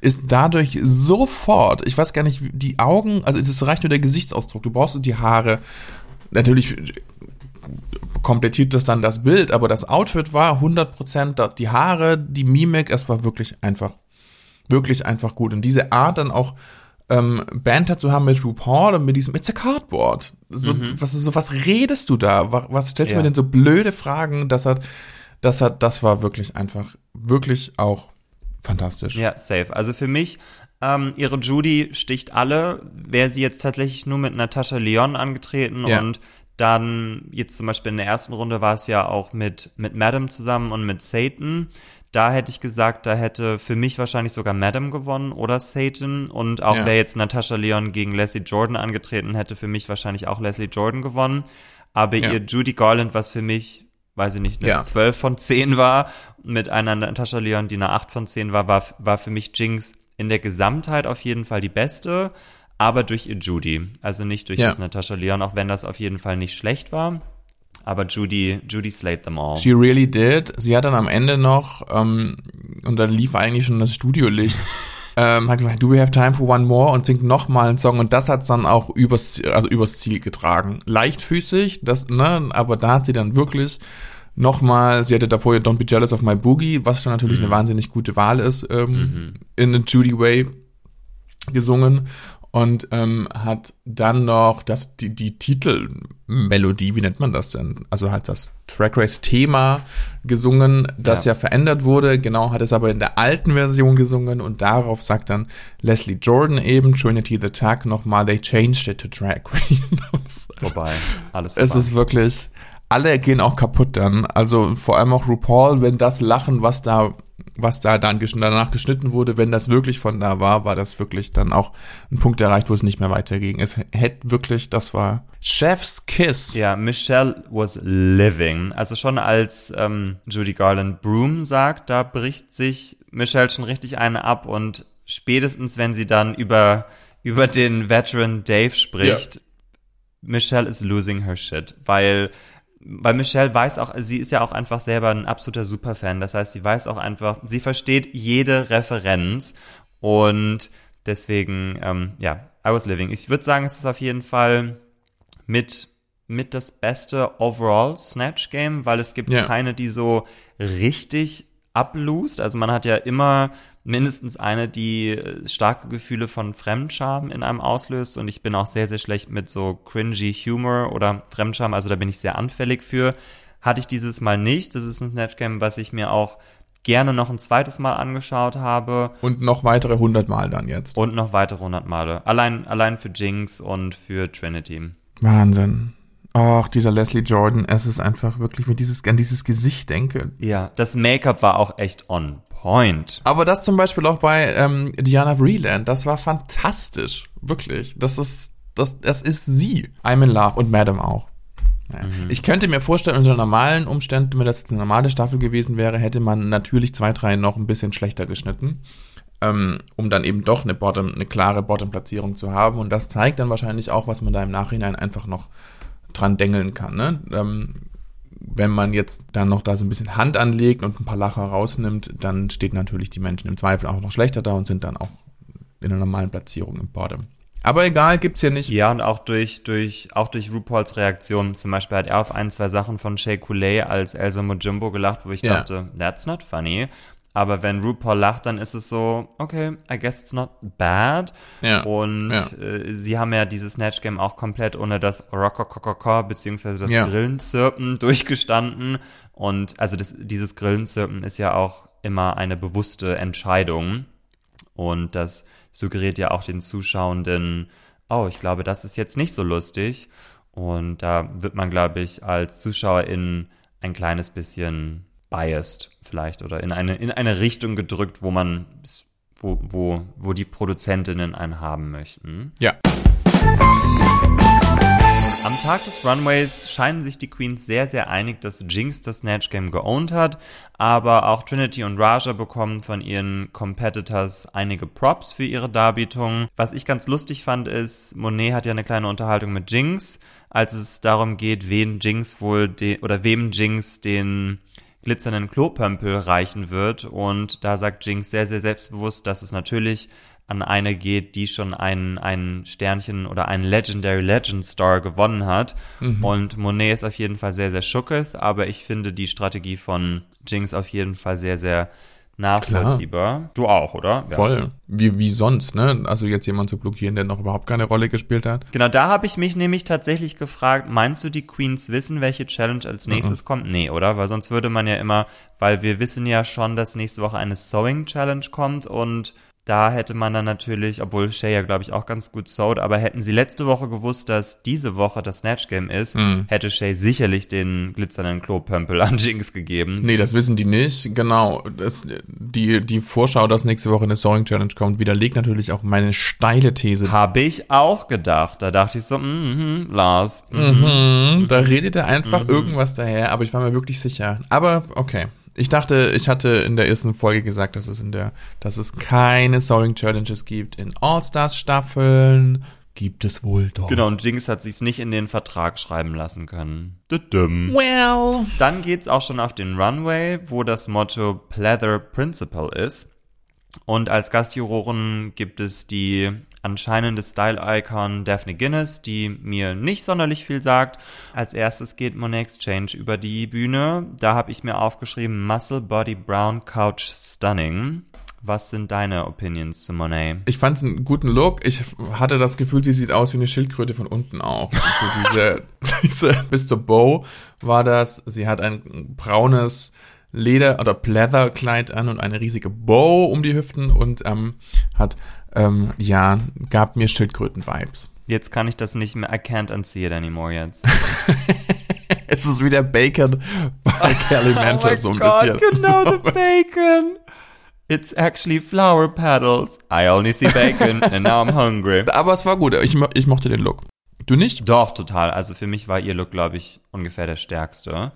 ist dadurch sofort, ich weiß gar nicht, die Augen, also es reicht nur der Gesichtsausdruck, du brauchst die Haare natürlich komplettiert das dann das Bild, aber das Outfit war 100%, die Haare, die Mimik, es war wirklich einfach, wirklich einfach gut. Und diese Art dann auch ähm, Banter zu haben mit RuPaul und mit diesem It's a Cardboard. So, mhm. was, so, was redest du da? Was, was stellst du ja. mir denn so blöde Fragen? Das hat, das hat, das war wirklich einfach, wirklich auch fantastisch. Ja, safe. Also für mich ähm, ihre Judy sticht alle. Wäre sie jetzt tatsächlich nur mit Natascha Leon angetreten ja. und dann jetzt zum Beispiel in der ersten Runde war es ja auch mit, mit Madam zusammen und mit Satan. Da hätte ich gesagt, da hätte für mich wahrscheinlich sogar Madam gewonnen oder Satan. Und auch ja. wäre jetzt Natascha Leon gegen Leslie Jordan angetreten, hätte für mich wahrscheinlich auch Leslie Jordan gewonnen. Aber ja. ihr Judy Garland, was für mich, weiß ich nicht, eine ja. 12 von 10 war, mit einer Natascha Leon, die eine 8 von 10 war, war, war für mich Jinx in der Gesamtheit auf jeden Fall die beste, aber durch ihr Judy. Also nicht durch ja. das Natascha Leon, auch wenn das auf jeden Fall nicht schlecht war. Aber Judy, Judy slayed them all. She really did. Sie hat dann am Ende noch, ähm, und dann lief eigentlich schon das Studiolicht, [LAUGHS] ähm, hat gesagt, do we have time for one more? Und singt nochmal einen Song. Und das hat dann auch übers, also übers Ziel getragen. Leichtfüßig, das, ne, aber da hat sie dann wirklich Nochmal, sie hatte davor ja Don't Be Jealous of My Boogie, was schon natürlich mhm. eine wahnsinnig gute Wahl ist, ähm, mhm. in a Judy Way gesungen und ähm, hat dann noch das, die, die Titelmelodie, wie nennt man das denn? Also halt das Track Race Thema gesungen, das ja. ja. verändert wurde. Genau, hat es aber in der alten Version gesungen und darauf sagt dann Leslie Jordan eben, Trinity the Tuck nochmal, they changed it to Drag [LAUGHS] Queen. vorbei, alles vorbei. Es ist wirklich, alle gehen auch kaputt dann. Also vor allem auch RuPaul, wenn das Lachen, was da, was da dann danach geschnitten wurde, wenn das wirklich von da war, war das wirklich dann auch ein Punkt erreicht, wo es nicht mehr weiterging. Es hätte wirklich, das war Chef's Kiss. Ja, Michelle was living. Also schon als ähm, Judy Garland Broom sagt, da bricht sich Michelle schon richtig eine ab und spätestens, wenn sie dann über, über den Veteran Dave spricht, ja. Michelle is losing her shit, weil weil Michelle weiß auch, sie ist ja auch einfach selber ein absoluter Superfan. Das heißt, sie weiß auch einfach, sie versteht jede Referenz und deswegen, ähm, ja, I was living. Ich würde sagen, es ist auf jeden Fall mit mit das beste overall Snatch Game, weil es gibt ja. keine, die so richtig ablust. Also man hat ja immer mindestens eine, die äh, starke Gefühle von Fremdscham in einem auslöst. Und ich bin auch sehr, sehr schlecht mit so cringy Humor oder Fremdscham. Also da bin ich sehr anfällig für. Hatte ich dieses Mal nicht. Das ist ein Snatch Game, was ich mir auch gerne noch ein zweites Mal angeschaut habe. Und noch weitere 100 Mal dann jetzt. Und noch weitere 100 Male. Allein, allein für Jinx und für Trinity. Wahnsinn. Ach, dieser Leslie Jordan, es ist einfach wirklich, wenn dieses, an dieses Gesicht denke. Ja, das Make-up war auch echt on point. Aber das zum Beispiel auch bei ähm, Diana Vreeland, das war fantastisch. Wirklich. Das ist, das, das ist sie. I'm in Love und Madam auch. Naja. Mhm. Ich könnte mir vorstellen, unter normalen Umständen, wenn das jetzt eine normale Staffel gewesen wäre, hätte man natürlich zwei, drei noch ein bisschen schlechter geschnitten. Ähm, um dann eben doch eine Bottom, eine klare Bottom-Platzierung zu haben. Und das zeigt dann wahrscheinlich auch, was man da im Nachhinein einfach noch dran dengeln kann. Ne? Wenn man jetzt dann noch da so ein bisschen Hand anlegt und ein paar Lacher rausnimmt, dann steht natürlich die Menschen im Zweifel auch noch schlechter da und sind dann auch in einer normalen Platzierung im Bottom. Aber egal, gibt's hier nicht. Ja, und auch durch, durch, auch durch RuPauls Reaktion. Zum Beispiel hat er auf ein, zwei Sachen von Shay Coulee als Elsa Mojimbo gelacht, wo ich ja. dachte, that's not funny. Aber wenn RuPaul lacht, dann ist es so, okay, I guess it's not bad. Ja. Und Ja. äh, sie haben ja dieses Snatch Game auch komplett ohne das Rockokokoko beziehungsweise das Ja. Grillenzirpen [LAUGHS] durchgestanden. Und also das, dieses Grillenzirpen ist ja auch immer eine bewusste Entscheidung. Und das suggeriert ja auch den Zuschauenden, oh, ich glaube, das ist jetzt nicht so lustig. Und da wird man, glaube ich, als Zuschauerin ein kleines bisschen biased vielleicht oder in eine, in eine Richtung gedrückt, wo man, wo, wo, wo die Produzentinnen einen haben möchten. Ja. Am Tag des Runways scheinen sich die Queens sehr, sehr einig, dass Jinx das Snatch Game geowned hat, aber auch Trinity und Raja bekommen von ihren Competitors einige Props für ihre Darbietung. Was ich ganz lustig fand ist, Monet hat ja eine kleine Unterhaltung mit Jinx, als es darum geht, wen Jinx wohl de oder wem Jinx den glitzernden Klopömpel reichen wird. Und da sagt Jinx sehr, sehr selbstbewusst, dass es natürlich an eine geht, die schon ein, ein Sternchen oder einen Legendary Legend Star gewonnen hat. Und Monet ist auf jeden Fall sehr, sehr shooketh, aber ich finde die Strategie von Jinx auf jeden Fall sehr, sehr nachvollziehbar. Du auch, oder? Ja. Voll. Wie, wie sonst, ne? Also jetzt jemand zu blockieren, der noch überhaupt keine Rolle gespielt hat. Genau, da habe ich mich nämlich tatsächlich gefragt, meinst du, die Queens wissen, welche Challenge als nächstes kommt? Nee, oder? Weil sonst würde man ja immer, weil wir wissen ja schon, dass nächste Woche eine Sewing Challenge kommt und da hätte man dann natürlich, obwohl Shay ja, glaube ich, auch ganz gut sewed, aber hätten sie letzte Woche gewusst, dass diese Woche das Snatch Game ist, hätte Shay sicherlich den glitzernden Klopömpel an Jinx gegeben. Nee, das wissen die nicht. Genau. Das, die, die Vorschau, dass nächste Woche eine Sewing Challenge kommt, widerlegt natürlich auch meine steile These. Habe ich auch gedacht. Da dachte ich so, mhm, Lars. mhm. Mhm, da redet er einfach irgendwas daher, aber ich war mir wirklich sicher. Aber okay. Ich dachte, ich hatte in der ersten Folge gesagt, dass es in der, dass es keine Sewing Challenges gibt. In All-Stars Staffeln gibt es wohl doch. Genau, und Jinx hat sich's nicht in den Vertrag schreiben lassen können. Düdüm. Well. Dann geht's auch schon auf den Runway, wo das Motto Pleather Principle ist. Und als Gastjuroren gibt es die anscheinende Style-Icon Daphne Guinness, die mir nicht sonderlich viel sagt. Als erstes geht Monet Exchange über die Bühne. Da habe ich mir aufgeschrieben Muscle Body Brown Couch Stunning. Was sind deine Opinions zu Monet? Ich fand es einen guten Look. Ich hatte das Gefühl, sie sieht aus wie eine Schildkröte von unten auch. Also diese, [LAUGHS] diese, bis zur Bow war das. Sie hat ein braunes Leder- oder Pleather-Kleid an und eine riesige Bow um die Hüften und ähm, hat, ähm, ja, gab mir Schildkröten-Vibes. Jetzt kann ich das nicht mehr, I can't unsee it anymore jetzt. [LAUGHS] Es ist wie der Bacon bei [LAUGHS] Kelly Mantle so ein bisschen. genau, the [LAUGHS] bacon. It's actually flower petals. I only see bacon and now I'm hungry. Aber es war gut. Ich, mo- ich mochte den Look. Du nicht? Doch, total. Also für mich war ihr Look, glaube ich, ungefähr der stärkste.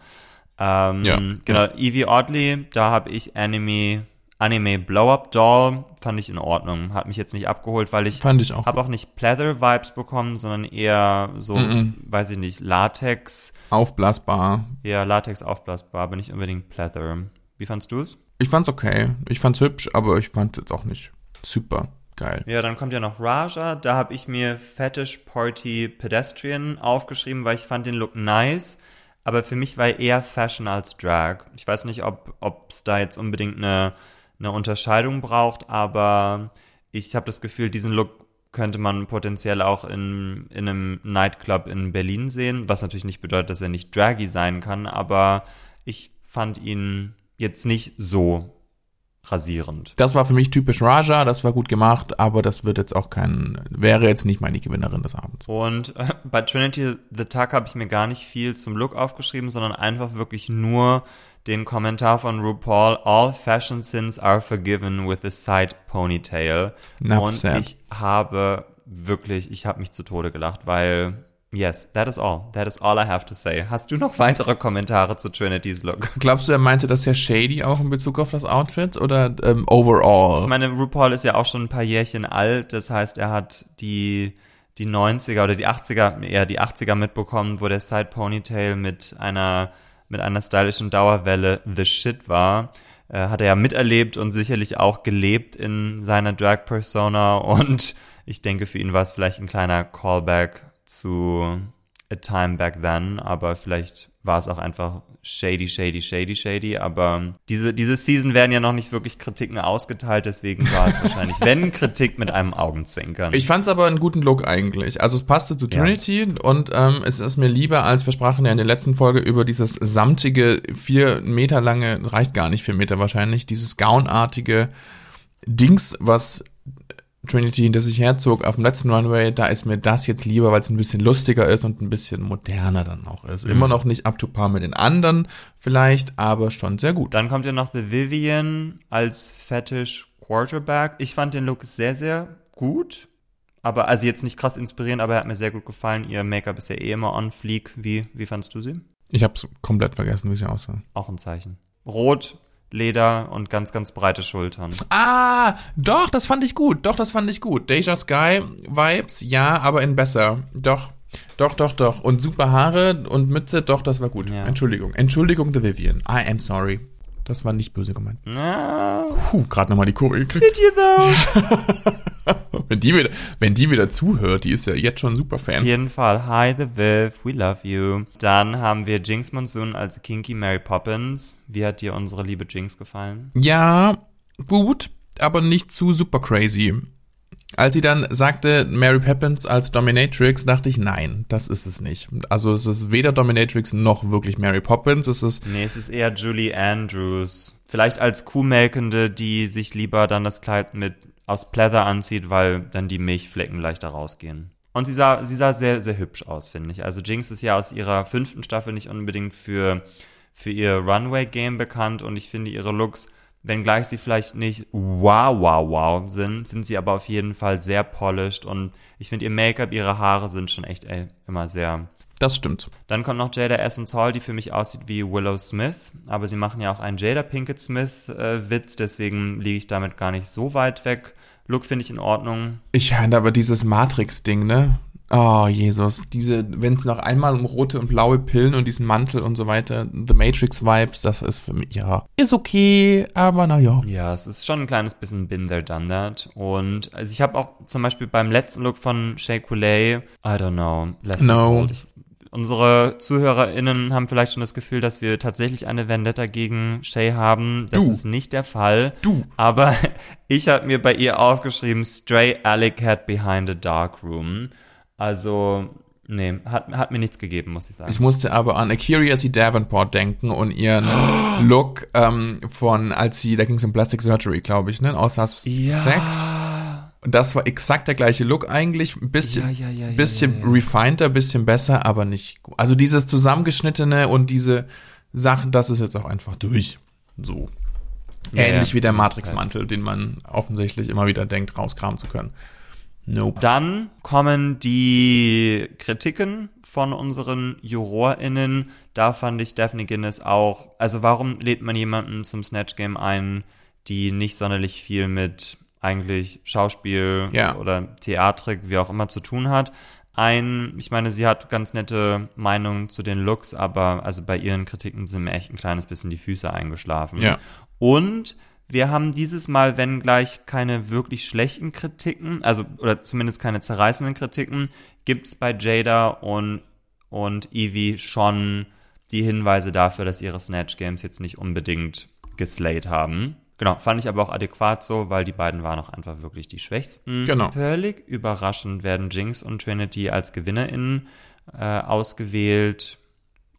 Ähm, Ja, genau, Evie Oddly, da habe ich Anime, Anime Blow-Up Doll, fand ich in Ordnung. Hat mich jetzt nicht abgeholt, weil ich Fand ich auch. habe auch nicht Pleather-Vibes bekommen, sondern eher so, weiß ich nicht, Latex, Aufblasbar. eher Latex aufblasbar, aber nicht unbedingt Pleather. Wie fandst du es? Ich fand's okay. Ich fand's hübsch, aber ich fand's jetzt auch nicht super geil. Ja, dann kommt ja noch Raja. Da habe ich mir Fetish Party Pedestrian aufgeschrieben, weil ich fand den Look nice. Aber für mich war er eher Fashion als Drag. Ich weiß nicht, ob es da jetzt unbedingt eine, eine Unterscheidung braucht, aber ich habe das Gefühl, diesen Look könnte man potenziell auch in, in einem Nightclub in Berlin sehen, was natürlich nicht bedeutet, dass er nicht draggy sein kann, aber ich fand ihn jetzt nicht so rasierend. Das war für mich typisch Raja, das war gut gemacht, aber das wird jetzt auch kein, wäre jetzt nicht meine Gewinnerin des Abends. Und äh, bei Trinity the Tuck habe ich mir gar nicht viel zum Look aufgeschrieben, sondern einfach wirklich nur den Kommentar von RuPaul, All fashion sins are forgiven with a side ponytail. Enough Und said. ich habe wirklich, ich habe mich zu Tode gelacht, weil, yes, that is all. That is all I have to say. Hast du noch weitere Kommentare zu Trinity's Look? Glaubst du, er meinte das sehr shady auch in Bezug auf das Outfit oder ähm, overall? Ich meine, RuPaul ist ja auch schon ein paar Jährchen alt, das heißt, er hat die, die 90er oder die 80er, eher die 80er mitbekommen, wo der Side Ponytail mit einer, mit einer stylischen Dauerwelle the shit war. Äh, hat er ja miterlebt und sicherlich auch gelebt in seiner Drag-Persona und ich denke, für ihn war es vielleicht ein kleiner Callback zu a time back then, aber vielleicht war es auch einfach shady, shady, shady, shady. Aber diese, diese Season werden ja noch nicht wirklich Kritiken ausgeteilt, deswegen war es wahrscheinlich, [LAUGHS] wenn Kritik mit einem Augenzwinkern. Ich fand es aber einen guten Look eigentlich. Also es passte zu Trinity ja. und ähm, es ist mir lieber, als versprachen ja in der letzten Folge über dieses samtige, vier Meter lange, reicht gar nicht vier Meter wahrscheinlich, dieses Gownartige Dings, was Trinity hinter sich herzog auf dem letzten Runway, da ist mir das jetzt lieber, weil es ein bisschen lustiger ist und ein bisschen moderner dann auch ist. Mhm. Immer noch nicht up to par mit den anderen vielleicht, aber schon sehr gut. Dann kommt ja noch The Vivian als Fetish Quarterback. Ich fand den Look sehr, sehr gut. Aber, also jetzt nicht krass inspirierend, aber er hat mir sehr gut gefallen. Ihr Make-up ist ja eh immer on fleek. Wie, wie fandst du sie? Ich hab's komplett vergessen, wie sie aussah. Auch ein Zeichen. Rot, Leder und ganz, ganz breite Schultern. Ah, doch, das fand ich gut. Doch, das fand ich gut. Deja Sky Vibes, ja, aber in besser. Doch, doch, doch, doch. Und super Haare und Mütze, doch, das war gut. Ja. Entschuldigung. Entschuldigung, The Vivian. I am sorry. Das war nicht böse gemeint. Ah. Puh, gerade nochmal die Kurve gekriegt. Did you though? wenn, die wieder, wenn die wieder zuhört, die ist ja jetzt schon super Fan. Auf jeden Fall. Hi, The Viv, we love you. Dann haben wir Jinx Monsoon als Kinky Mary Poppins. Wie hat dir unsere liebe Jinx gefallen? Ja, gut, aber nicht zu super crazy. Als sie dann sagte Mary Poppins als Dominatrix, dachte ich, nein, das ist es nicht. Also es ist weder Dominatrix noch wirklich Mary Poppins. Es ist nee, es ist eher Julie Andrews. Vielleicht als Kuhmelkende, die sich lieber dann das Kleid mit aus Pleather anzieht, weil dann die Milchflecken leichter rausgehen. Und sie sah, sie sah sehr, sehr hübsch aus, finde ich. Also Jinx ist ja aus ihrer fünften Staffel nicht unbedingt für, für ihr Runway-Game bekannt und ich finde ihre Looks Wenngleich sie vielleicht nicht wow, wow, wow sind, sind sie aber auf jeden Fall sehr polished und ich finde ihr Make-up, ihre Haare sind schon echt ey, immer sehr. Das stimmt. Dann kommt noch Jada Essence Hall, die für mich aussieht wie Willow Smith, aber sie machen ja auch einen Jada Pinkett Smith äh, Witz, deswegen liege ich damit gar nicht so weit weg. Look finde ich in Ordnung. Ich finde aber dieses Matrix-Ding, ne? Oh, Jesus. Diese, wenn es noch einmal um rote und blaue Pillen und diesen Mantel und so weiter, The Matrix-Vibes, das ist für mich, ja, ist okay, aber naja. Ja, es ist schon ein kleines bisschen been there, done that. Und also ich habe auch zum Beispiel beim letzten Look von Shea Coulee, I don't know, left no. Ich, unsere ZuhörerInnen haben vielleicht schon das Gefühl, dass wir tatsächlich eine Vendetta gegen Shay haben. Das du. ist nicht der Fall. Du. Aber [LAUGHS] ich habe mir bei ihr aufgeschrieben, Stray Alley Cat Behind a Dark Room. Also, nee, hat, hat mir nichts gegeben, muss ich sagen. Ich musste aber an Akira C. Davenport denken und ihren [GASPS] Look ähm, von, als sie, da ging es um Plastic Surgery, glaube ich, ne? Außer ja. Sex. Und das war exakt der gleiche Look eigentlich. Ein bisschen, ja, ja, ja, bisschen refineder, bisschen besser, aber nicht. Also dieses zusammengeschnittene und diese Sachen, das ist jetzt auch einfach durch. So. Ähnlich wie der Matrix-Mantel, den man offensichtlich immer wieder denkt, rauskramen zu können. Nope. Dann kommen die Kritiken von unseren JurorInnen. Da fand ich Daphne Guinness auch, also warum lädt man jemanden zum Snatch Game ein, die nicht sonderlich viel mit eigentlich Schauspiel ja. oder Theatrik, wie auch immer zu tun hat? Ein, ich meine, sie hat ganz nette Meinungen zu den Looks, aber also bei ihren Kritiken sind mir echt ein kleines bisschen die Füße eingeschlafen. Ja. Und wir haben dieses Mal, wenn gleich keine wirklich schlechten Kritiken, also oder zumindest keine zerreißenden Kritiken, gibt es bei Jada und, und Evie schon die Hinweise dafür, dass ihre Snatch Games jetzt nicht unbedingt geslayed haben. Genau, fand ich aber auch adäquat so, weil die beiden waren auch einfach wirklich die schwächsten. Genau. Völlig überraschend werden Jinx und Trinity als GewinnerInnen äh, ausgewählt.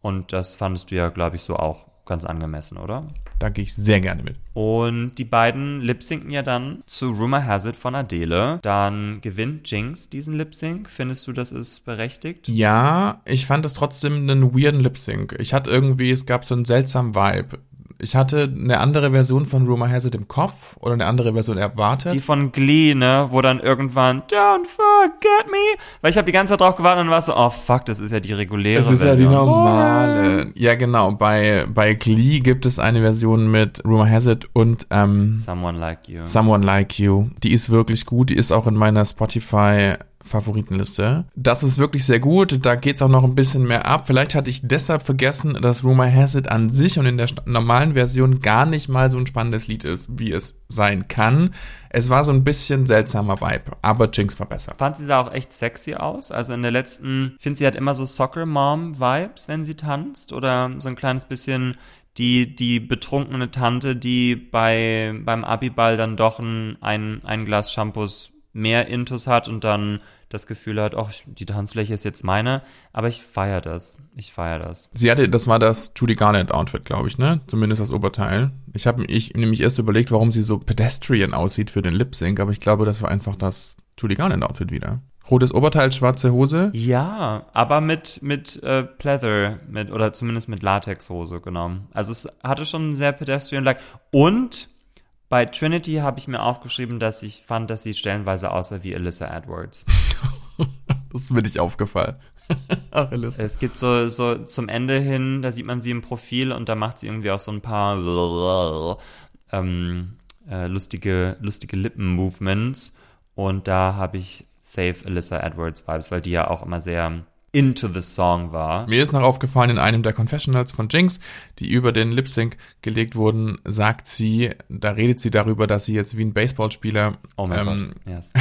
Und das fandest du ja, glaube ich, so auch ganz angemessen, oder? Da gehe ich sehr gerne mit. Und die beiden lip-sinken ja dann zu Rumor Has It von Adele. Dann gewinnt Jinx diesen Lip-Sync. Findest du, das ist berechtigt? Ja, ich fand es trotzdem einen weirden Lip-Sync. Ich hatte irgendwie, es gab so einen seltsamen Vibe ich hatte eine andere Version von Rumor Has It im Kopf oder eine andere Version erwartet. Die von Glee, ne, wo dann irgendwann Don't forget me, weil ich habe die ganze Zeit drauf gewartet und war so, oh fuck, das ist ja die reguläre Das ist Version. ja die normale. Ja, genau, bei bei Glee gibt es eine Version mit Rumor Has It und ähm, Someone Like You. Someone Like You. Die ist wirklich gut, die ist auch in meiner Spotify Favoritenliste. Das ist wirklich sehr gut. Da geht's auch noch ein bisschen mehr ab. Vielleicht hatte ich deshalb vergessen, dass Rumor Has It an sich und in der normalen Version gar nicht mal so ein spannendes Lied ist, wie es sein kann. Es war so ein bisschen seltsamer Vibe, aber Jinx war besser. Fand sie sah auch echt sexy aus. Also in der letzten, ich finde, sie hat immer so Soccer Mom Vibes, wenn sie tanzt oder so ein kleines bisschen die, die betrunkene Tante, die bei, beim Abiball dann doch ein, ein, ein Glas Shampoos mehr Intus hat und dann das Gefühl hat, ach, die Tanzfläche ist jetzt meine, aber ich feiere das. Ich feiere das. Sie hatte, das war das Judy Garland Outfit, glaube ich, ne? Zumindest das Oberteil. Ich habe ich nämlich erst überlegt, warum sie so pedestrian aussieht für den Lip Sync, aber ich glaube, das war einfach das Judy Garland Outfit wieder. Rotes Oberteil, schwarze Hose. Ja, aber mit mit äh, Pleather, mit oder zumindest mit Latexhose, genau. Also es hatte schon einen sehr pedestrian like und bei Trinity habe ich mir aufgeschrieben, dass ich fand, dass sie stellenweise aussah wie Alyssa Edwards. [LAUGHS] das ist mir nicht aufgefallen. [LAUGHS] Ach, Alyssa. Es gibt so, so zum Ende hin, da sieht man sie im Profil und da macht sie irgendwie auch so ein paar ähm, äh, lustige, lustige Lippen-Movements. Und da habe ich safe Alyssa Edwards Vibes, weil die ja auch immer sehr into the song war. Mir ist noch aufgefallen, in einem der Confessionals von Jinx, die über den Lip Sync gelegt wurden, sagt sie, da redet sie darüber, dass sie jetzt wie ein Baseballspieler, oh mein ähm, Gott, [LAUGHS] yes.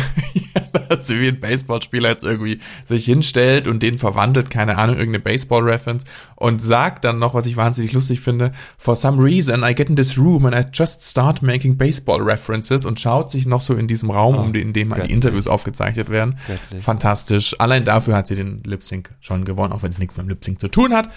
dass sie wie ein Baseballspieler jetzt irgendwie sich hinstellt und den verwandelt, keine Ahnung, irgendeine Baseball-Reference und sagt dann noch, was ich wahnsinnig lustig finde, for some reason I get in this room and I just start making baseball references und schaut sich noch so in diesem Raum, oh, um den, in dem die Interviews aufgezeichnet werden. Göttlich. Fantastisch. Allein dafür hat sie den Lip Sync schon gewonnen, auch wenn es nichts mit dem Lip Sync zu tun hat.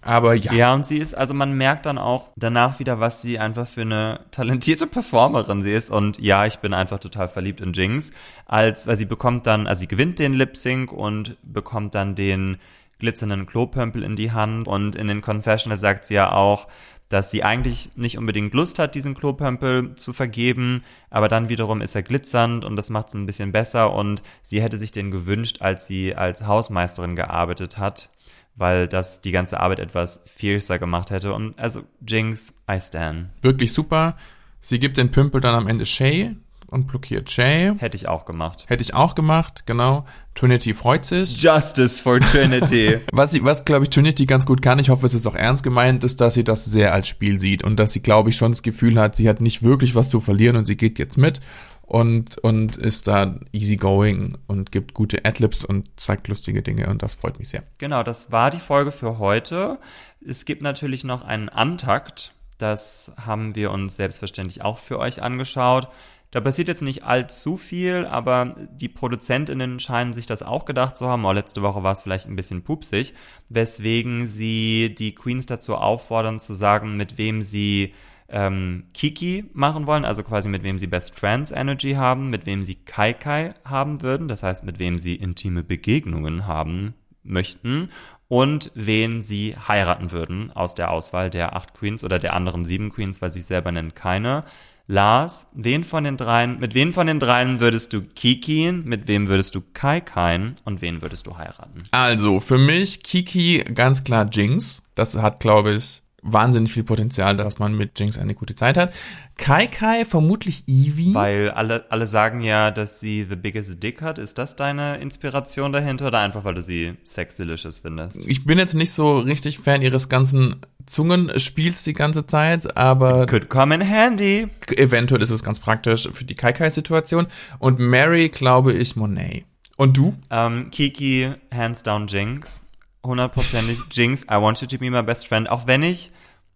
Aber ja. Ja, und sie ist, also man merkt dann auch danach wieder, was sie einfach für eine talentierte Performerin sie ist. Und ja, ich bin einfach total verliebt in Jinx. Als, weil sie bekommt dann, also sie gewinnt den Lip Sync und bekommt dann den glitzernden Klopömpel in die Hand. Und in den Confessional sagt sie ja auch, dass sie eigentlich nicht unbedingt Lust hat, diesen Klopömpel zu vergeben, aber dann wiederum ist er glitzernd und das macht es ein bisschen besser und sie hätte sich den gewünscht, als sie als Hausmeisterin gearbeitet hat weil das die ganze Arbeit etwas fiercer gemacht hätte. Und also Jinx, I stand. Wirklich super. Sie gibt den Pümpel dann am Ende Shay und blockiert Shay. Hätte ich auch gemacht. Hätte ich auch gemacht, genau. Trinity freut sich. Justice for Trinity. [LAUGHS] was sie, was glaube ich Trinity ganz gut kann, ich hoffe, es ist auch ernst gemeint, ist, dass sie das sehr als Spiel sieht und dass sie, glaube ich, schon das Gefühl hat, sie hat nicht wirklich was zu verlieren und sie geht jetzt mit und, und ist da easygoing und gibt gute Adlibs und zeigt lustige Dinge und das freut mich sehr. Genau, das war die Folge für heute. Es gibt natürlich noch einen Antakt. Das haben wir uns selbstverständlich auch für euch angeschaut. Da passiert jetzt nicht allzu viel, aber die Produzentinnen scheinen sich das auch gedacht zu haben. Oh, letzte Woche war es vielleicht ein bisschen pupsig, weswegen sie die Queens dazu auffordern zu sagen, mit wem sie ähm, Kiki machen wollen, also quasi mit wem sie Best Friends Energy haben, mit wem sie Kai Kai haben würden, das heißt mit wem sie intime Begegnungen haben möchten und wen sie heiraten würden aus der Auswahl der acht Queens oder der anderen sieben Queens, weil sie selber nennen keine. Lars, wen von den dreien, mit wem von den dreien würdest du Kiki, mit wem würdest du Kai Kai und wen würdest du heiraten? Also, für mich Kiki ganz klar Jinx. Das hat, glaube ich, wahnsinnig viel Potenzial, dass man mit Jinx eine gute Zeit hat. Kai Kai vermutlich Eevee. Weil alle, alle sagen ja, dass sie the biggest dick hat. Ist das deine Inspiration dahinter oder einfach, weil du sie sex delicious findest? Ich bin jetzt nicht so richtig Fan ihres ganzen Zungenspiels die ganze Zeit, aber. Could come in handy. Eventuell ist es ganz praktisch für die Kai Kai Situation. Und Mary, glaube ich, Monet. Und du? Ähm, Kiki, hands down Jinx hundertprozentig Jinx, I want you to be my best friend. Auch wenn ich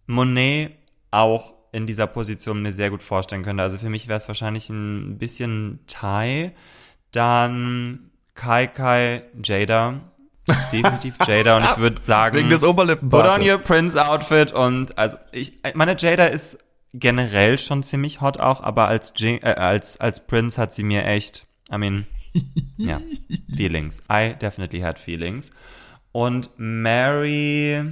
Monet auch in dieser Position mir sehr gut vorstellen könnte. Also für mich wäre es wahrscheinlich ein bisschen Thai. Dann Kai Kai Jada. Definitiv Jada und ich würde sagen, Wegen des put on your Prince Outfit und also ich, meine Jada ist generell schon ziemlich hot auch, aber als, Jing, äh, als, als Prince hat sie mir echt, I mean, ja, [LAUGHS] Feelings. I definitely had feelings. Und Mary,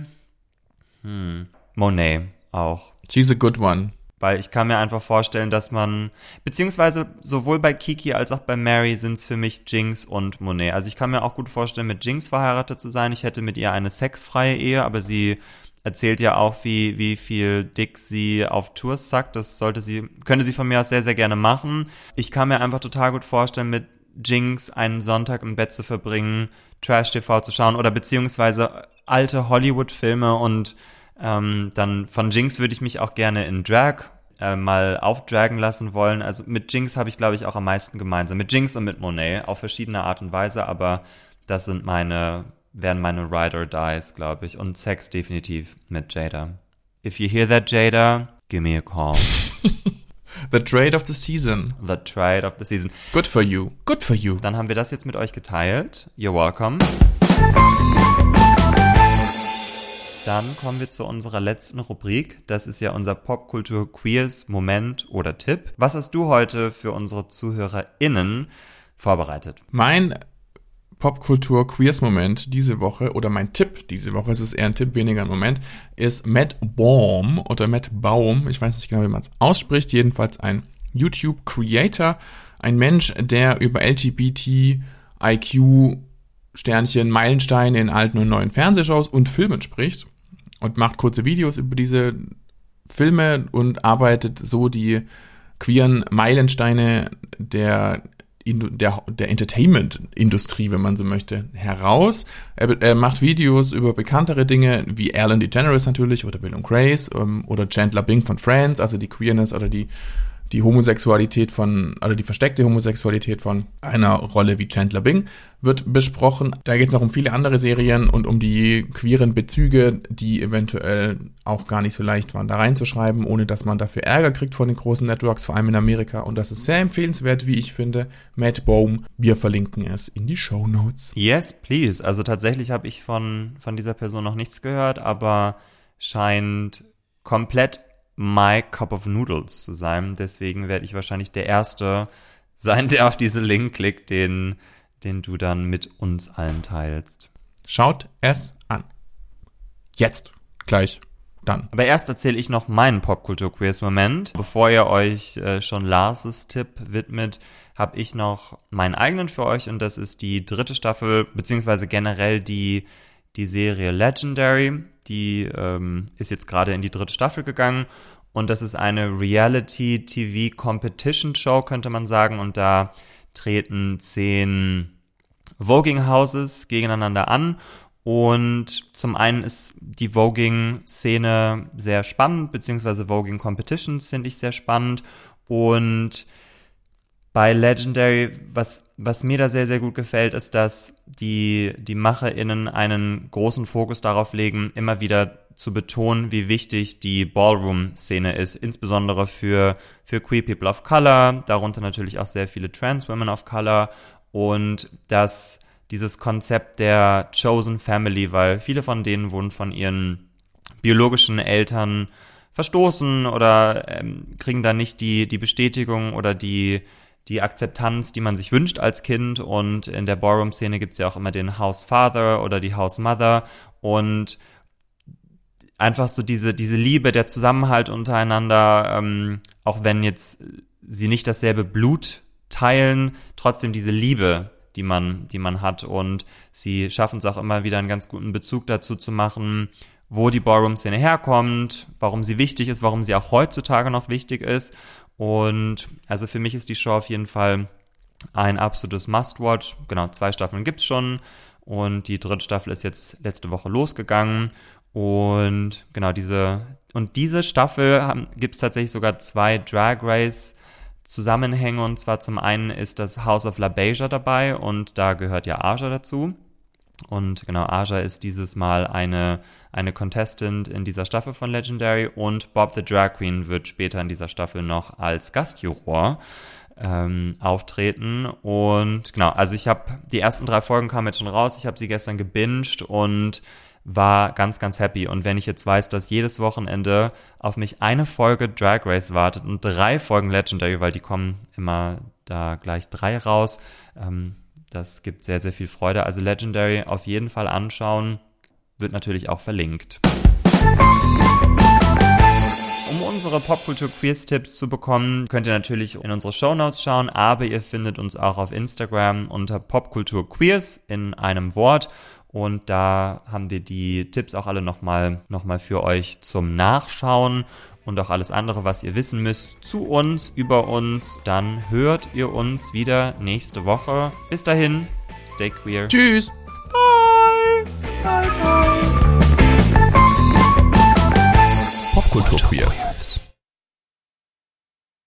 hm, Monet auch. She's a good one. Weil ich kann mir einfach vorstellen, dass man, beziehungsweise sowohl bei Kiki als auch bei Mary sind es für mich Jinx und Monet. Also ich kann mir auch gut vorstellen, mit Jinx verheiratet zu sein. Ich hätte mit ihr eine sexfreie Ehe, aber sie erzählt ja auch, wie, wie viel Dick sie auf Tours sagt. Das sollte sie, könnte sie von mir aus sehr, sehr gerne machen. Ich kann mir einfach total gut vorstellen, mit Jinx einen Sonntag im Bett zu verbringen, Trash-TV zu schauen oder beziehungsweise alte Hollywood-Filme und ähm, dann von Jinx würde ich mich auch gerne in Drag äh, mal aufdragen lassen wollen. Also mit Jinx habe ich, glaube ich, auch am meisten gemeinsam. Mit Jinx und mit Monet auf verschiedene Art und Weise, aber das sind meine, wären meine Ride or Dies, glaube ich. Und Sex definitiv mit Jada. If you hear that, Jada, give me a call. [LAUGHS] The trade of the season. The trade of the season. Good for you. Good for you. Dann haben wir das jetzt mit euch geteilt. You're welcome. Dann kommen wir zu unserer letzten Rubrik. Das ist ja unser Popkultur Queers Moment oder Tipp. Was hast du heute für unsere ZuhörerInnen vorbereitet? Mein Popkultur Queers Moment diese Woche oder mein Tipp diese Woche, es ist eher ein Tipp, weniger ein Moment, ist Matt Baum oder Matt Baum, ich weiß nicht genau, wie man es ausspricht, jedenfalls ein YouTube Creator, ein Mensch, der über LGBT, IQ, Sternchen, Meilensteine in alten und neuen Fernsehshows und Filmen spricht und macht kurze Videos über diese Filme und arbeitet so die queeren Meilensteine der der, der Entertainment-Industrie, wenn man so möchte, heraus. Er, er, macht Videos über bekanntere Dinge wie Alan DeGeneres natürlich oder Will und Grace ähm, oder Chandler Bing von Friends, also die Queerness oder die die Homosexualität von, oder die versteckte Homosexualität von einer Rolle wie Chandler Bing wird besprochen. Da geht es noch um viele andere Serien und um die queeren Bezüge, die eventuell auch gar nicht so leicht waren, da reinzuschreiben, ohne dass man dafür Ärger kriegt von den großen Networks, vor allem in Amerika. Und das ist sehr empfehlenswert, wie ich finde. Matt Bohm, wir verlinken es in die Show Notes. Yes, please. Also tatsächlich habe ich von, von dieser Person noch nichts gehört, aber scheint komplett my cup of noodles zu sein. Deswegen werde ich wahrscheinlich der Erste sein, [LAUGHS] der auf diesen Link klickt, den, den du dann mit uns allen teilst. Schaut es an. Jetzt. Gleich. Dann. Aber erst erzähle ich noch meinen Popkultur-Quiz-Moment. Bevor ihr euch äh, schon Lars' Tipp widmet, habe ich noch meinen eigenen für euch und das ist die dritte Staffel, beziehungsweise generell die, die Serie Legendary. Die ähm, ist jetzt gerade in die dritte Staffel gegangen und das ist eine Reality-TV-Competition-Show, könnte man sagen. Und da treten zehn Voging-Houses gegeneinander an. Und zum einen ist die Voging-Szene sehr spannend, beziehungsweise Voging-Competitions finde ich sehr spannend. Und bei Legendary, was, was mir da sehr, sehr gut gefällt, ist, dass die, die MacherInnen einen großen Fokus darauf legen, immer wieder zu betonen, wie wichtig die Ballroom-Szene ist, insbesondere für, für Queer People of Color, darunter natürlich auch sehr viele Trans Women of Color und dass dieses Konzept der Chosen Family, weil viele von denen wurden von ihren biologischen Eltern verstoßen oder ähm, kriegen da nicht die, die Bestätigung oder die, die Akzeptanz, die man sich wünscht als Kind. Und in der Ballroom-Szene gibt es ja auch immer den House Father oder die House Mother. Und einfach so diese, diese Liebe, der Zusammenhalt untereinander, ähm, auch wenn jetzt sie nicht dasselbe Blut teilen, trotzdem diese Liebe, die man, die man hat. Und sie schaffen es auch immer wieder einen ganz guten Bezug dazu zu machen, wo die Ballroom-Szene herkommt, warum sie wichtig ist, warum sie auch heutzutage noch wichtig ist. Und also für mich ist die Show auf jeden Fall ein absolutes Must-Watch. Genau, zwei Staffeln gibt's schon. Und die dritte Staffel ist jetzt letzte Woche losgegangen. Und genau, diese, und diese Staffel gibt es tatsächlich sogar zwei Drag Race Zusammenhänge. Und zwar zum einen ist das House of La Beja dabei und da gehört ja Aja dazu. Und genau, Aja ist dieses Mal eine, eine Contestant in dieser Staffel von Legendary und Bob the Drag Queen wird später in dieser Staffel noch als Gastjuror ähm, auftreten. Und genau, also ich habe die ersten drei Folgen kamen jetzt schon raus, ich habe sie gestern gebinged und war ganz, ganz happy. Und wenn ich jetzt weiß, dass jedes Wochenende auf mich eine Folge Drag Race wartet und drei Folgen Legendary, weil die kommen immer da gleich drei raus, ähm, das gibt sehr, sehr viel Freude. Also Legendary auf jeden Fall anschauen. Wird natürlich auch verlinkt. Um unsere Popkultur-Quiz-Tipps zu bekommen, könnt ihr natürlich in unsere Shownotes schauen, aber ihr findet uns auch auf Instagram unter Popkultur-Queers in einem Wort Und da haben wir die Tipps auch alle nochmal noch mal für euch zum Nachschauen und auch alles andere, was ihr wissen müsst zu uns, über uns. Dann hört ihr uns wieder nächste Woche. Bis dahin, stay queer. Tschüss. Bye. Bye, bye. Popkultur Queers.